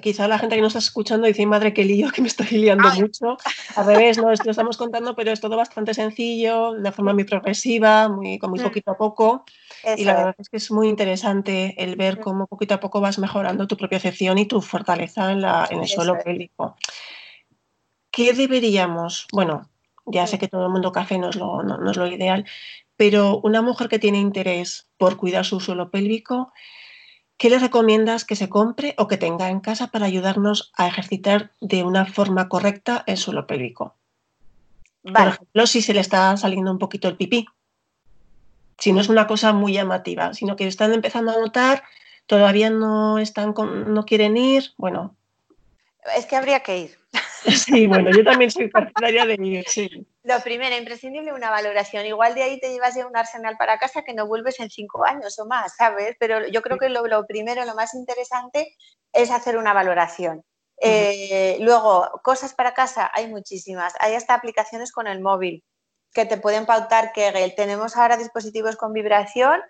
quizá la gente que nos está escuchando dice, madre, qué lío, que me estoy liando mucho. Al revés, no, lo estamos contando, pero es todo bastante sencillo, de una forma muy progresiva, muy, muy mm. poquito a poco. y la verdad es que es muy interesante el ver mm. cómo poquito a poco vas mejorando tu propia excepción y tu fortaleza en, la, en el suelo pélvico. ¿Qué deberíamos? Bueno, ya sé que todo el mundo café no es, lo, no es lo ideal, pero una mujer que tiene interés por cuidar su suelo pélvico, ¿Qué le recomiendas que se compre o que tenga en casa para ayudarnos a ejercitar de una forma correcta el suelo pélvico? Por ejemplo, si se le está saliendo un poquito el pipí. Si no es una cosa muy llamativa, sino que están empezando a notar, todavía no están no quieren ir, bueno. Es que habría que ir. Sí, bueno, yo también soy partidaria de ir, sí. Lo primero, imprescindible una valoración. Igual de ahí te llevas ya un arsenal para casa que no vuelves en cinco años o más, ¿sabes? Pero yo creo que lo, primero, lo más interesante es hacer una valoración. Eh, luego, cosas para casa, hay muchísimas. Hay hasta aplicaciones con el móvil que te pueden pautar Kegel. Tenemos ahora dispositivos con vibración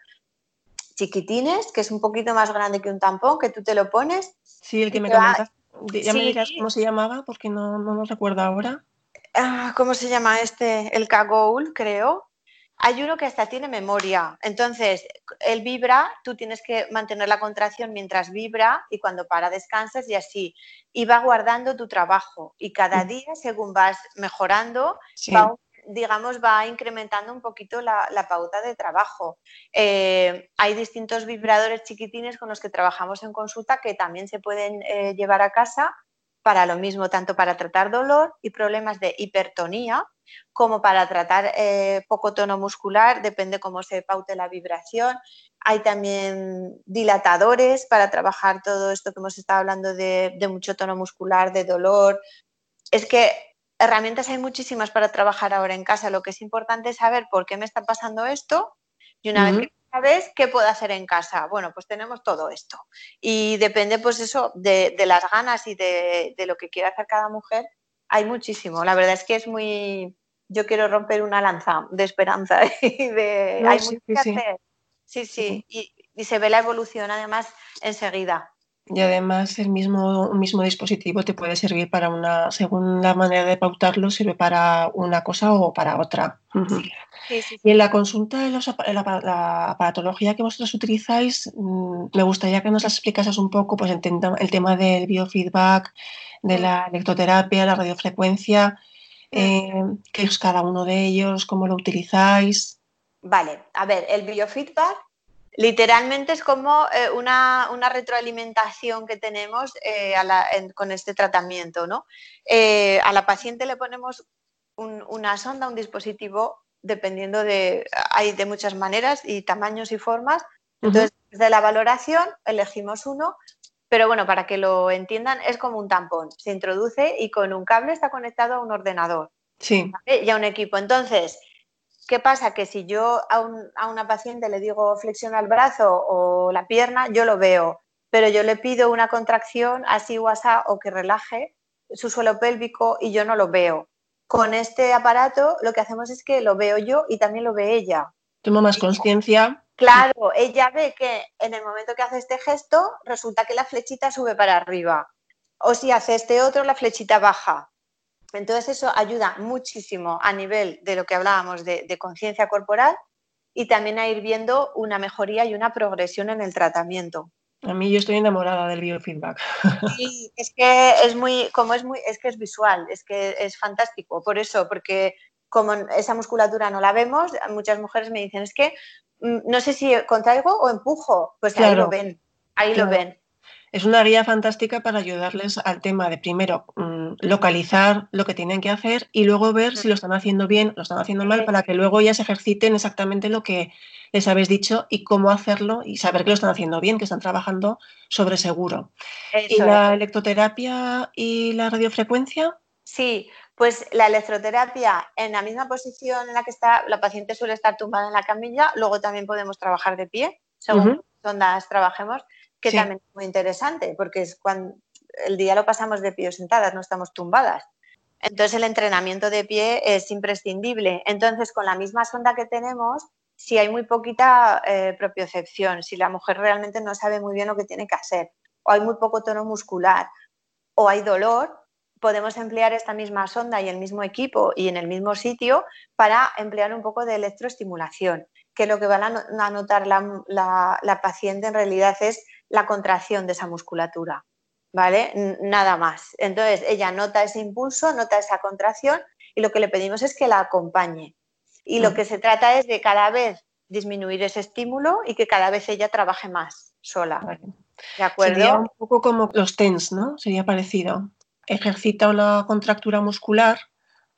chiquitines, que es un poquito más grande que un tampón, que tú te lo pones. Sí, el que me comentaste. Ya me dirás cómo se llamaba, porque no, no lo recuerdo ahora. Ah, ¿Cómo se llama este? El Kagoul, creo. Hay uno que hasta tiene memoria. Entonces, él vibra, tú tienes que mantener la contracción mientras vibra y cuando para descansas y así. Y va guardando tu trabajo. Y cada mm. día, según vas mejorando, va digamos, va incrementando un poquito la, pauta de trabajo. Eh, hay distintos vibradores chiquitines con los que trabajamos en consulta que también se pueden eh, llevar a casa para lo mismo, tanto para tratar dolor y problemas de hipertonía, como para tratar eh, poco tono muscular, depende cómo se paute la vibración. Hay también dilatadores para trabajar todo esto que hemos estado hablando de, de mucho tono muscular, de dolor. Es que herramientas hay muchísimas para trabajar ahora en casa. Lo que es importante es saber por qué me está pasando esto y una vez que sabes qué puedo hacer en casa. Bueno, pues tenemos todo esto. Y depende, pues eso, de, las ganas y de, lo que quiera hacer cada mujer. Hay muchísimo. La verdad es que es muy. Yo quiero romper una lanza de esperanza y de. hay mucho que hacer. Sí, sí. Y, y se ve la evolución además enseguida. Y además el mismo, un mismo dispositivo te puede servir para una, según la manera de pautarlo, sirve para una cosa o para otra. Y en la consulta de la, aparatología que vosotros utilizáis, mm, me gustaría que nos explicases un poco pues, el, el tema del biofeedback, de la electroterapia, la radiofrecuencia, eh, qué es cada uno de ellos, cómo lo utilizáis. Vale, a ver, el biofeedback Literalmente es como eh, una, retroalimentación que tenemos eh, con este tratamiento. ¿no? Eh, a la paciente le ponemos una sonda, un dispositivo, dependiendo de, hay de muchas maneras y tamaños y formas. Entonces, de la valoración elegimos uno, pero bueno, para que lo entiendan, es como un tampón. Se introduce y con un cable está conectado a un ordenador sí. y a un equipo. Entonces, ¿Qué pasa? Que si yo a, una paciente le digo flexiona el brazo o la pierna, yo lo veo, pero yo le pido una contracción así o así o que relaje su suelo pélvico y yo no lo veo. Con este aparato lo que hacemos es que lo veo yo y también lo ve ella. Toma más conciencia. Claro, ella ve que en el momento que hace este gesto resulta que la flechita sube para arriba. O si hace este otro, la flechita baja. Entonces eso ayuda muchísimo a nivel de lo que hablábamos de, conciencia corporal y también a ir viendo una mejoría y una progresión en el tratamiento. A mí yo estoy enamorada del biofeedback. Sí, es que es muy, como es muy, es que es visual, es que es fantástico. Por eso, porque como esa musculatura no la vemos, muchas mujeres me dicen, es que mm, no sé si contraigo o empujo. Pues ahí lo ven, ahí lo ven es una guía fantástica para ayudarles al tema de primero mm, localizar lo que tienen que hacer y luego ver si lo están haciendo bien, lo están haciendo mal, para que luego ya se ejerciten exactamente lo que les habéis dicho y cómo hacerlo y saber que lo están haciendo bien, que están trabajando sobre seguro. ¿Y la electroterapia y la radiofrecuencia? Sí, pues la electroterapia en la misma posición en la que está, la paciente suele estar tumbada en la camilla, luego también podemos trabajar de pie, según donde trabajemos que también es muy interesante, porque es cuando el día lo pasamos de pie sentadas, no estamos tumbadas. Entonces el entrenamiento de pie es imprescindible. Entonces con la misma sonda que tenemos, si hay muy poquita eh, propiocepción, si la mujer realmente no sabe muy bien lo que tiene que hacer, o hay muy poco tono muscular, o hay dolor, podemos emplear esta misma sonda y el mismo equipo y en el mismo sitio para emplear un poco de electroestimulación, que lo que va a notar la paciente en realidad es la contracción de esa musculatura, ¿vale? Nada más. Entonces, ella nota ese impulso, nota esa contracción y lo que le pedimos es que la acompañe. Y lo que se trata es de cada vez disminuir ese estímulo y que cada vez ella trabaje más sola. ¿De acuerdo? Sería un poco como los TENS, ¿no? Sería parecido. Ejercita una contractura muscular.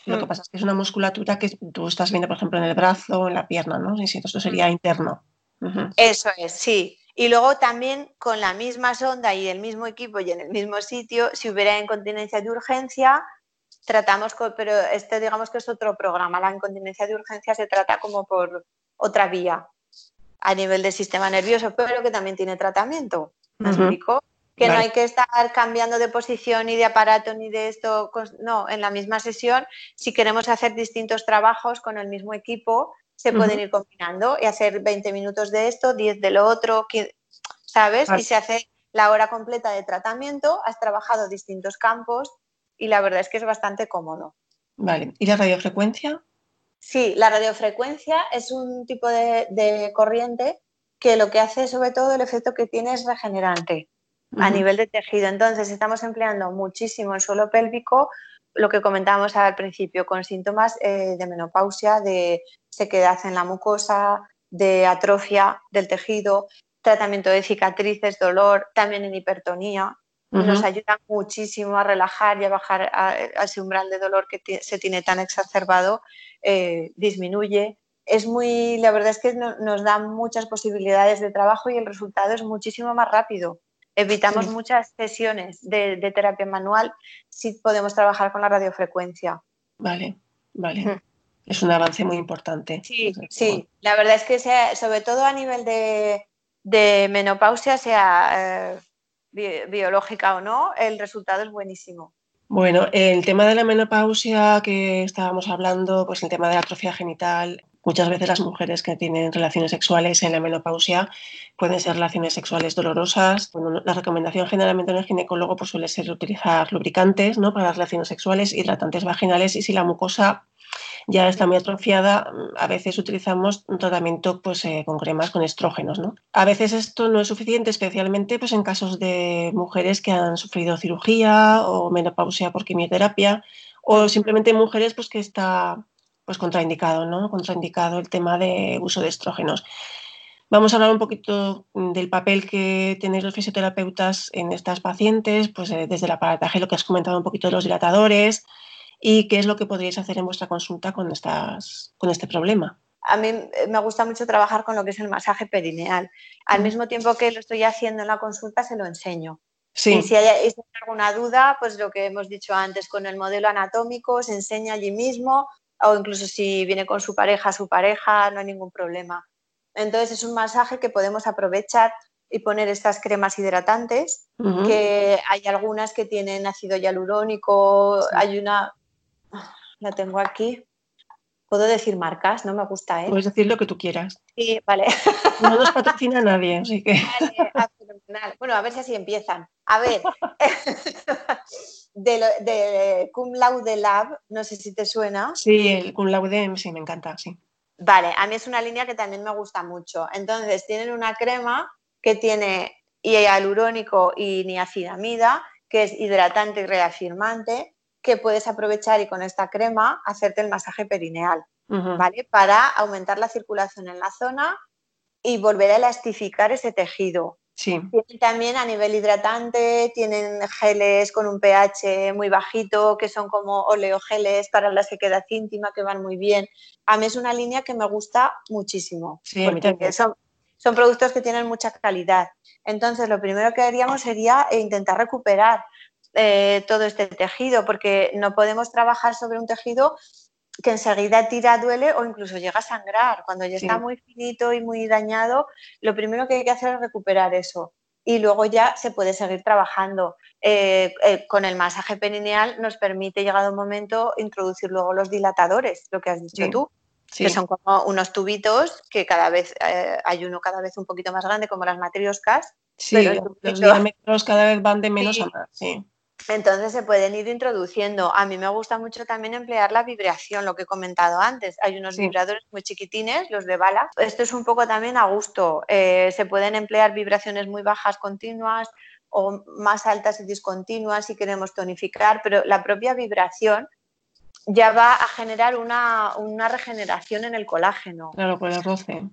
Lo que mm. pasa es que es una musculatura que tú estás viendo, por ejemplo, en el brazo en la pierna, ¿no? Y esto sería mm. interno. Eso es, sí. Y luego también con la misma sonda y el mismo equipo y en el mismo sitio, si hubiera incontinencia de urgencia, tratamos, con, pero este digamos que es otro programa. La incontinencia de urgencia se trata como por otra vía a nivel del sistema nervioso, pero que también tiene tratamiento. ¿Me explico? Que no hay que estar cambiando de posición ni de aparato ni de esto. No, en la misma sesión, si queremos hacer distintos trabajos con el mismo equipo, se pueden ir combinando y hacer 20 minutos de esto, 10 de lo otro, ¿sabes? Y se hace la hora completa de tratamiento, has trabajado distintos campos y la verdad es que es bastante cómodo. Vale, ¿y la radiofrecuencia? Sí, la radiofrecuencia es un tipo de, corriente que lo que hace sobre todo el efecto que tiene es regenerante a nivel de tejido. Entonces estamos empleando muchísimo el suelo pélvico lo que comentábamos al principio, con síntomas eh, de menopausia, de sequedad en la mucosa, de atrofia del tejido, tratamiento de cicatrices, dolor, también en hipertonía. Nos ayuda muchísimo a relajar y a bajar a, ese umbral de dolor que se tiene tan exacerbado, eh, disminuye. Es muy, la verdad es que nos da muchas posibilidades de trabajo y el resultado es muchísimo más rápido. Evitamos muchas sesiones de, terapia manual si podemos trabajar con la radiofrecuencia. Vale, vale. Es un avance muy importante. Sí, sí. La verdad es que sobre todo a nivel de, menopausia, sea eh, biológica o no, el resultado es buenísimo. Bueno, el tema de la menopausia que estábamos hablando, pues el tema de la atrofia genital, Muchas veces las mujeres que tienen relaciones sexuales en la menopausia pueden ser relaciones sexuales dolorosas. la recomendación generalmente en el ginecólogo pues, suele ser utilizar lubricantes ¿no? para las relaciones sexuales, hidratantes vaginales y si la mucosa ya está muy atrofiada, a veces utilizamos un tratamiento pues, eh, con cremas con estrógenos. ¿no? A veces esto no es suficiente, especialmente pues, en casos de mujeres que han sufrido cirugía o menopausia por quimioterapia o simplemente mujeres pues, que está pues contraindicado, ¿no? Contraindicado el tema de uso de estrógenos. Vamos a hablar un poquito del papel que tenéis los fisioterapeutas en estas pacientes, pues eh, desde el aparataje, lo que has comentado un poquito de los dilatadores y qué es lo que podríais hacer en vuestra consulta con, estas, con este problema. A mí eh, me gusta mucho trabajar con lo que es el masaje perineal. Al mismo tiempo que lo estoy haciendo en la consulta, se lo enseño. Sí. Y si hay, alguna duda, pues lo que hemos dicho antes, con el modelo anatómico se enseña allí mismo, o incluso si viene con su pareja, su pareja, no hay ningún problema. Entonces es un masaje que podemos aprovechar y poner estas cremas hidratantes, que hay algunas que tienen ácido hialurónico, hay una, la tengo aquí, puedo decir marcas, no me gusta, ¿eh? Puedes decir lo que tú quieras. Sí, vale. No nos patrocina nadie, así que... Bueno, a ver si así empiezan. A ver, de, de Cum Laude Lab, no sé si te suena. Sí, el Cum Laude, sí, me encanta, sí. Vale, a mí es una línea que también me gusta mucho. Entonces, tienen una crema que tiene hialurónico y niacinamida, que es hidratante y reafirmante, que puedes aprovechar y con esta crema hacerte el masaje perineal, ¿vale? Para aumentar la circulación en la zona y volver a elastificar ese tejido. Sí. también a nivel hidratante, tienen geles con un pH muy bajito, que son como oleogeles para la sequedad íntima, que van muy bien. A mí es una línea que me gusta muchísimo, sí, porque son, son productos que tienen mucha calidad. Entonces, lo primero que haríamos sería intentar recuperar eh, todo este tejido, porque no podemos trabajar sobre un tejido que enseguida tira, duele o incluso llega a sangrar. Cuando ya está muy finito y muy dañado, lo primero que hay que hacer es recuperar eso. Y luego ya se puede seguir trabajando. Eh, eh, con el masaje perineal nos permite, llegado un momento, introducir luego los dilatadores, lo que has dicho tú, que son como unos tubitos que cada vez eh, hay uno cada vez un poquito más grande, como las matrioscas. Sí, los diámetros cada vez van de menos a más. Sí. Entonces se pueden ir introduciendo. A mí me gusta mucho también emplear la vibración, lo que he comentado antes. Hay unos vibradores muy chiquitines, los de bala. Esto es un poco también a gusto. Eh, se pueden emplear vibraciones muy bajas continuas o más altas y discontinuas si queremos tonificar, pero la propia vibración ya va a generar una, regeneración en el colágeno. Claro, por el roce.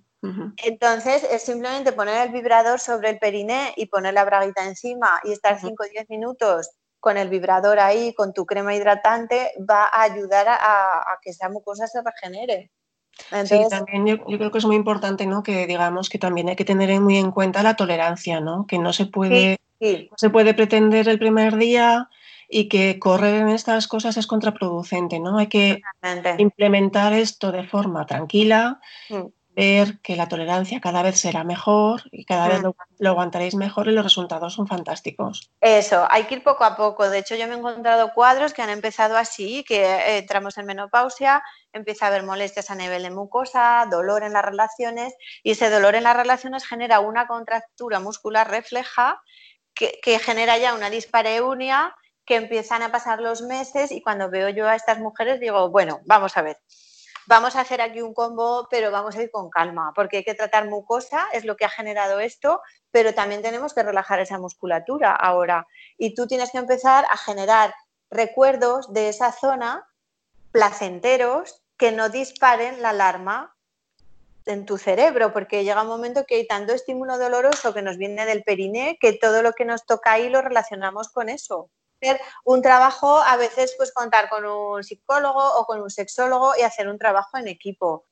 Entonces es simplemente poner el vibrador sobre el periné y poner la braguita encima y estar 5 o 10 minutos con el vibrador ahí, con tu crema hidratante, va a ayudar a, que esa mucosa se regenere. sí, también yo, creo que es muy importante, ¿no? Que digamos que también hay que tener muy en cuenta la tolerancia, ¿no? Que no se puede, se puede pretender el primer día y que correr en estas cosas es contraproducente, ¿no? Hay que implementar esto de forma tranquila, mm ver que la tolerancia cada vez será mejor y cada vez mm. lo, aguantaréis mejor y los resultados son fantásticos. Eso, hay que ir poco a poco. De hecho, yo me he encontrado cuadros que han empezado así, que eh, entramos en menopausia, empieza a haber molestias a nivel de mucosa, dolor en las relaciones y ese dolor en las relaciones genera una contractura muscular refleja que, que genera ya una dispareunia que empiezan a pasar los meses y cuando veo yo a estas mujeres digo, bueno, vamos a ver vamos a hacer aquí un combo, pero vamos a ir con calma, porque hay que tratar mucosa, es lo que ha generado esto, pero también tenemos que relajar esa musculatura ahora. Y tú tienes que empezar a generar recuerdos de esa zona placenteros que no disparen la alarma en tu cerebro, porque llega un momento que hay tanto estímulo doloroso que nos viene del periné que todo lo que nos toca ahí lo relacionamos con eso un trabajo, a veces pues contar con un psicólogo o con un sexólogo y hacer un trabajo en equipo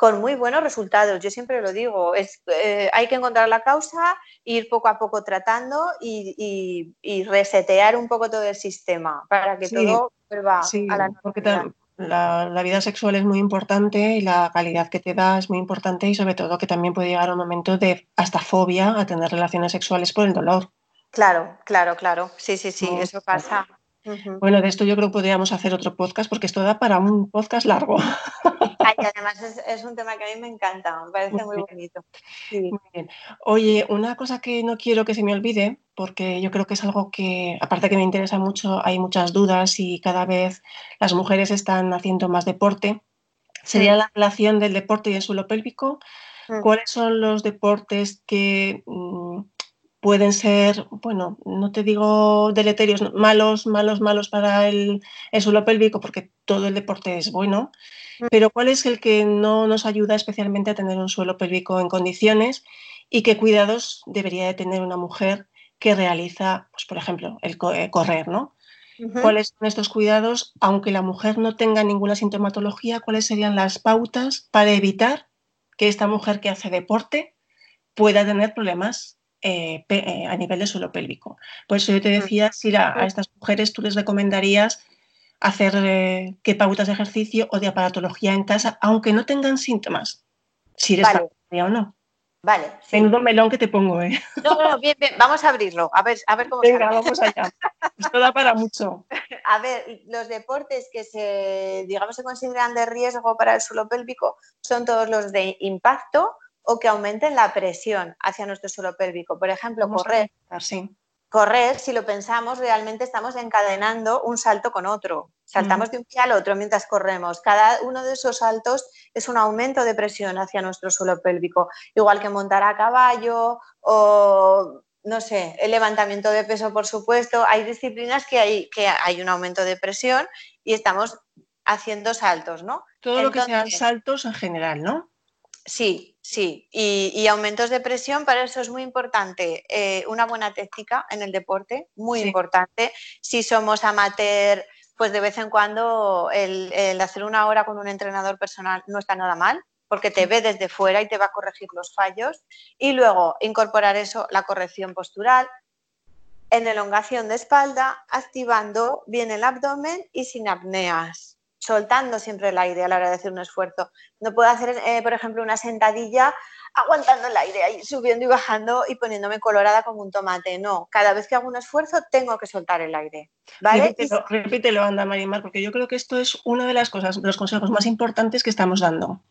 con muy buenos resultados. Yo siempre lo digo, es, eh, hay que encontrar la causa, ir poco a poco tratando y, resetear un poco todo el sistema para que todo vuelva a la porque la, vida sexual es muy importante y la calidad que te da es muy importante y sobre todo que también puede llegar un momento de hasta fobia a tener relaciones sexuales por el dolor. Claro, claro, claro. Sí, sí, sí, eso pasa. Bueno, de esto yo creo que podríamos hacer otro podcast porque esto da para un podcast largo. además es, un tema que a mí me encanta, me parece muy, bonito. Oye, una cosa que no quiero que se me olvide, porque yo creo que es algo que, aparte que me interesa mucho, hay muchas dudas y cada vez las mujeres están haciendo más deporte, sería la relación del deporte y el suelo pélvico. Mm. ¿Cuáles son los deportes que mm, pueden ser, bueno, no te digo deleterios, malos, malos, malos para el, suelo pélvico, porque todo el deporte es bueno, mm. pero ¿cuál es el que no nos ayuda especialmente a tener un suelo pélvico en condiciones y qué cuidados debería de tener una mujer que realiza, pues, por ejemplo, el eh, correr, ¿no? ¿Cuáles son estos cuidados? Aunque la mujer no tenga ninguna sintomatología, ¿cuáles serían las pautas para evitar que esta mujer que hace deporte pueda tener problemas eh, eh, a nivel de suelo pélvico. Por eso yo te decía, si a estas mujeres tú les recomendarías hacer eh, qué pautas de ejercicio o de aparatología en casa, aunque no tengan síntomas, si eres vale. o no. Vale. Sí. Menudo melón que te pongo, ¿eh? No, no, bien, bien, vamos a abrirlo, a ver, a ver cómo Venga, vamos allá. Esto da para mucho. A ver, los deportes que se, digamos, se consideran de riesgo para el suelo pélvico son todos los de impacto, o que aumenten la presión hacia nuestro suelo pélvico. Por ejemplo, correr. Correr, si lo pensamos, realmente estamos encadenando un salto con otro. Saltamos de un pie al otro mientras corremos. Cada uno de esos saltos es un aumento de presión hacia nuestro suelo pélvico. Igual que montar a caballo o, no sé, el levantamiento de peso, por supuesto. Hay disciplinas que hay, que hay un aumento de presión y estamos haciendo saltos, ¿no? Todo lo que sean saltos en general, ¿no? Sí, sí. Y, aumentos de presión, para eso es muy importante eh, una buena técnica en el deporte, muy importante. Si somos amateur, pues de vez en cuando el, hacer una hora con un entrenador personal no está nada mal, porque te ve desde fuera y te va a corregir los fallos. Y luego incorporar eso, la corrección postural, en elongación de espalda, activando bien el abdomen y sin apneas soltando siempre el aire a la hora de hacer un esfuerzo. No puedo hacer, eh, por ejemplo, una sentadilla aguantando el aire ahí, subiendo y bajando y poniéndome colorada como un tomate. No, cada vez que hago un esfuerzo tengo que soltar el aire. ¿vale? Repítelo, anda Marimar, porque yo creo que esto es una de las cosas, los consejos más importantes que estamos dando.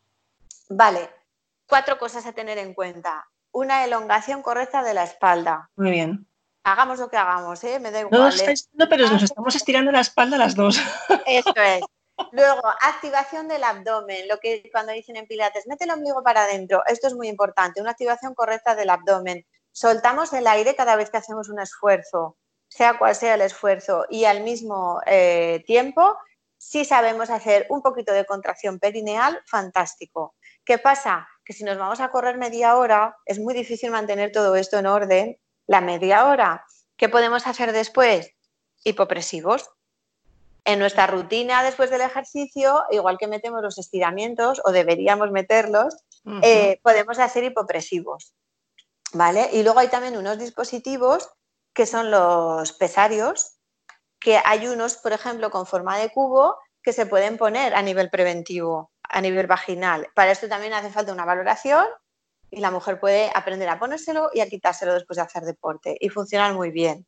Vale, cuatro cosas a tener en cuenta. Una elongación correcta de la espalda. Muy bien. Hagamos lo que hagamos, ¿eh? me da igual. No, ¿eh? no pero nos estamos estirando la espalda las dos. Eso es. Luego, activación del abdomen, lo que cuando dicen en pilates, mete el ombligo para adentro, esto es muy importante, una activación correcta del abdomen. Soltamos el aire cada vez que hacemos un esfuerzo, sea cual sea el esfuerzo, y al mismo eh, tiempo, si sabemos hacer un poquito de contracción perineal, fantástico. ¿Qué pasa? Que si nos vamos a correr media hora, es muy difícil mantener todo esto en orden la media hora. ¿Qué podemos hacer después? Hipopresivos en nuestra rutina después del ejercicio, igual que metemos los estiramientos o deberíamos meterlos, eh, podemos hacer hipopresivos. ¿Vale? Y luego hay también unos dispositivos que son los pesarios, que hay unos, por ejemplo, con forma de cubo que se pueden poner a nivel preventivo, a nivel vaginal. Para esto también hace falta una valoración y la mujer puede aprender a ponérselo y a quitárselo después de hacer deporte y funcionan muy bien.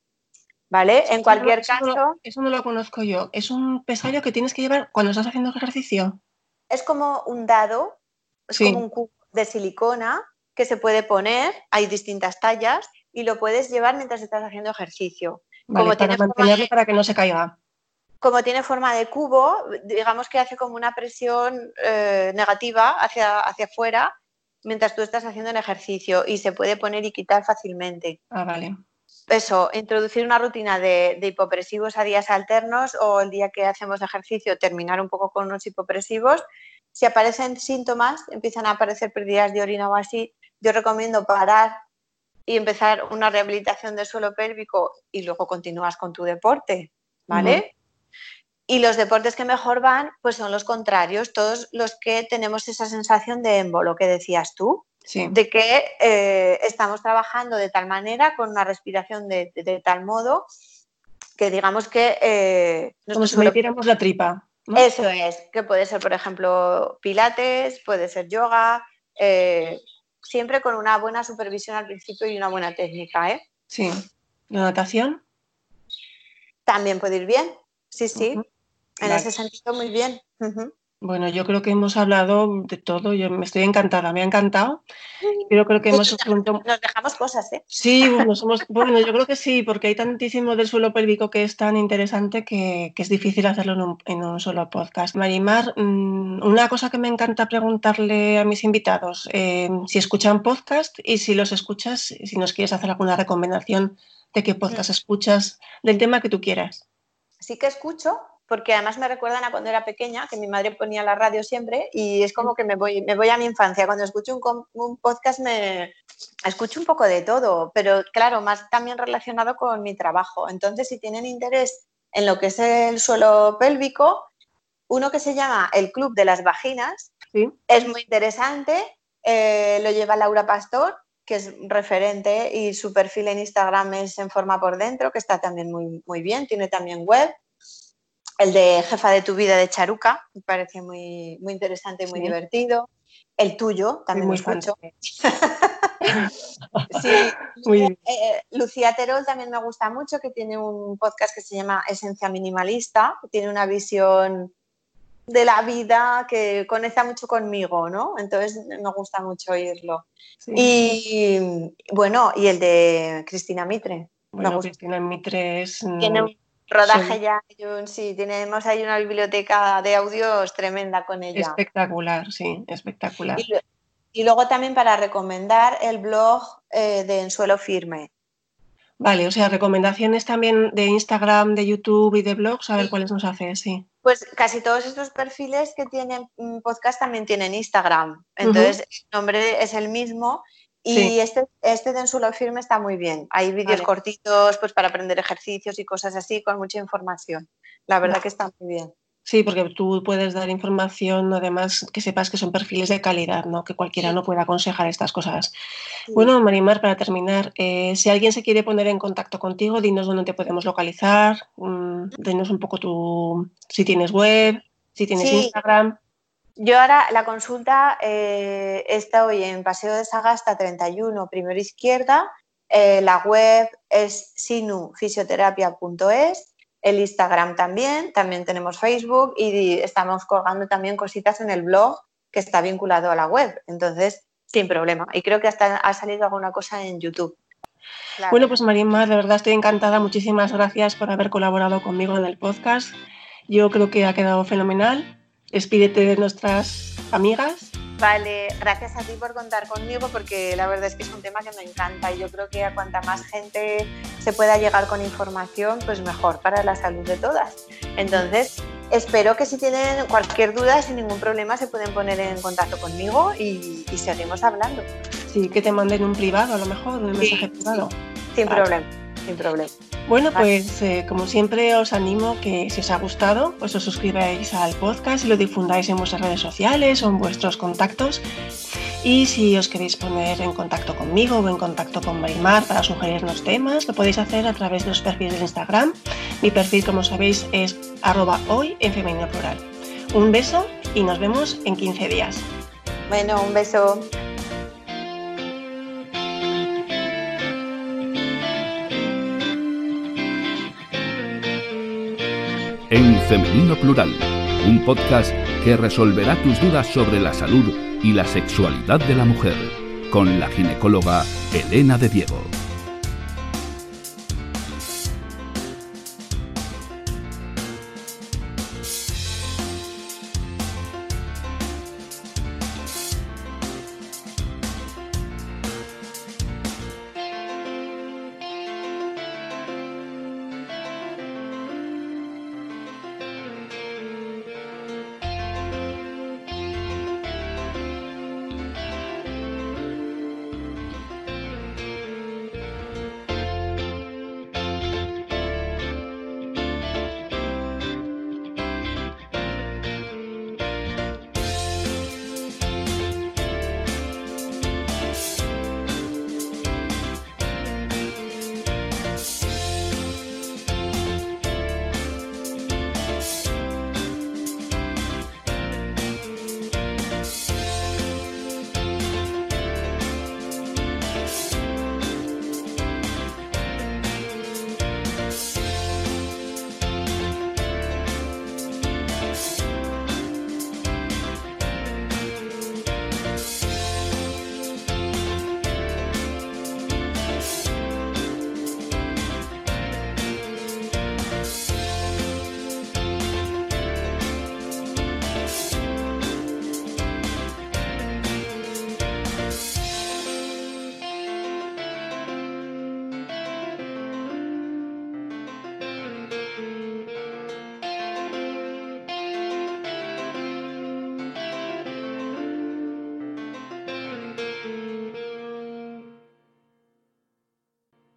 ¿Vale? En cualquier caso. Eso no, lo conozco yo. Es un pesario que tienes que llevar cuando estás haciendo ejercicio. Es como un dado, es como un cubo de silicona que se puede poner, hay distintas tallas y lo puedes llevar mientras estás haciendo ejercicio. como para mantenerlo para que no se caiga. Como tiene forma de cubo, digamos que hace como una presión eh, negativa hacia, hacia afuera mientras tú estás haciendo el ejercicio y se puede poner y quitar fácilmente. Ah, vale eso, introducir una rutina de, hipopresivos a días alternos o el día que hacemos ejercicio terminar un poco con unos hipopresivos. Si aparecen síntomas, empiezan a aparecer pérdidas de orina o así, yo recomiendo parar y empezar una rehabilitación del suelo pélvico y luego continúas con tu deporte, ¿vale? Y los deportes que mejor van, pues son los contrarios, todos los que tenemos esa sensación de émbolo que decías tú de que eh, estamos trabajando de tal manera, con una respiración de, tal modo, que digamos que... Eh, Como si metiéramos la tripa. Eso es, que puede ser, por ejemplo, pilates, puede ser yoga, eh, siempre con una buena supervisión al principio y una buena técnica. ¿eh? Sí. ¿La natación? También puede ir bien, sí, sí. En ese sentido, muy bien. Bueno, yo creo que hemos hablado de todo. Yo me estoy encantada, me ha encantado. Pero creo que hemos Nos dejamos cosas, ¿eh? Sí, bueno, somos... bueno, yo creo que sí, porque hay tantísimo del suelo pélvico que es tan interesante que, es difícil hacerlo en un, solo podcast. Marimar, mm, una cosa que me encanta preguntarle a mis invitados, eh, si escuchan podcast y si los escuchas, si nos quieres hacer alguna recomendación de qué podcast mm. escuchas, del tema que tú quieras. Sí que escucho, porque además me recuerdan a cuando era pequeña, que mi madre ponía la radio siempre y es como que me voy, me voy a mi infancia. Cuando escucho un, podcast me escucho un poco de todo, pero claro, más también relacionado con mi trabajo. Entonces, si tienen interés en lo que es el suelo pélvico, uno que se llama el Club de las Vaginas, es muy interesante, eh, lo lleva Laura Pastor, que es referente y su perfil en Instagram es en forma por dentro, que está también muy, muy bien, tiene también web el de Jefa de tu vida de Charuca, me parece muy, muy interesante y muy divertido. El tuyo, también muy escucho. sí, eh, Lucía Terol también me gusta mucho, que tiene un podcast que se llama Esencia Minimalista, tiene una visión de la vida que conecta mucho conmigo, ¿no? Entonces me gusta mucho oírlo. Y bueno, y el de Cristina Mitre. Bueno, Cristina Mitre es... Tiene Rodaje ya, sí, tenemos ahí una biblioteca de audios tremenda con ella. Espectacular, sí, espectacular. Y, luego también para recomendar el blog eh, de Ensuelo Firme. Vale, o sea, recomendaciones también de Instagram, de YouTube y de blogs, a ver cuáles nos hace, sí. Pues casi todos estos perfiles que tienen mm, podcast también tienen Instagram. Entonces, el nombre es el mismo y este, este de Ensuelo Firme está muy bien. Hay vídeos cortitos pues, para aprender ejercicios y cosas así con mucha información. La verdad que está muy bien. Sí, porque tú puedes dar información, además que sepas que son perfiles de calidad, ¿no? que cualquiera no puede aconsejar estas cosas. Bueno, Marimar, para terminar, eh, si alguien se quiere poner en contacto contigo, dinos dónde te podemos localizar, um, dinos un poco tu, si tienes web, si tienes Instagram. Yo ahora la consulta eh, está hoy en Paseo de Sagasta 31, primero izquierda. Eh, la web es sinufisioterapia.es, el Instagram también, también tenemos Facebook y estamos colgando también cositas en el blog que está vinculado a la web. Entonces, sin problema. Y creo que hasta ha salido alguna cosa en YouTube. Bueno, pues Marimar, de verdad estoy encantada. Muchísimas gracias por haber colaborado conmigo en el podcast. Yo creo que ha quedado fenomenal Despídete de nuestras amigas. Vale, gracias a ti por contar conmigo porque la verdad es que es un tema que me encanta y yo creo que a cuanta más gente se pueda llegar con información, pues mejor para la salud de todas. Entonces, espero que si tienen cualquier duda, sin ningún problema, se pueden poner en contacto conmigo y, seguimos hablando. Sí, que te manden un privado a lo mejor, un mensaje privado. sin problema, sin problema. Bueno, pues eh, como siempre os animo que si os ha gustado, pues os suscribáis al podcast y lo difundáis en vuestras redes sociales o en vuestros contactos. Y si os queréis poner en contacto conmigo o en contacto con Marimar para sugerirnos temas, lo podéis hacer a través de los perfiles de Instagram. Mi perfil, como sabéis, es arroba hoy en femenino plural. Un beso y nos vemos en 15 días. Bueno, un beso. En Femenino Plural, un podcast que resolverá tus dudas sobre la salud y la sexualidad de la mujer, con la ginecóloga Elena de Diego.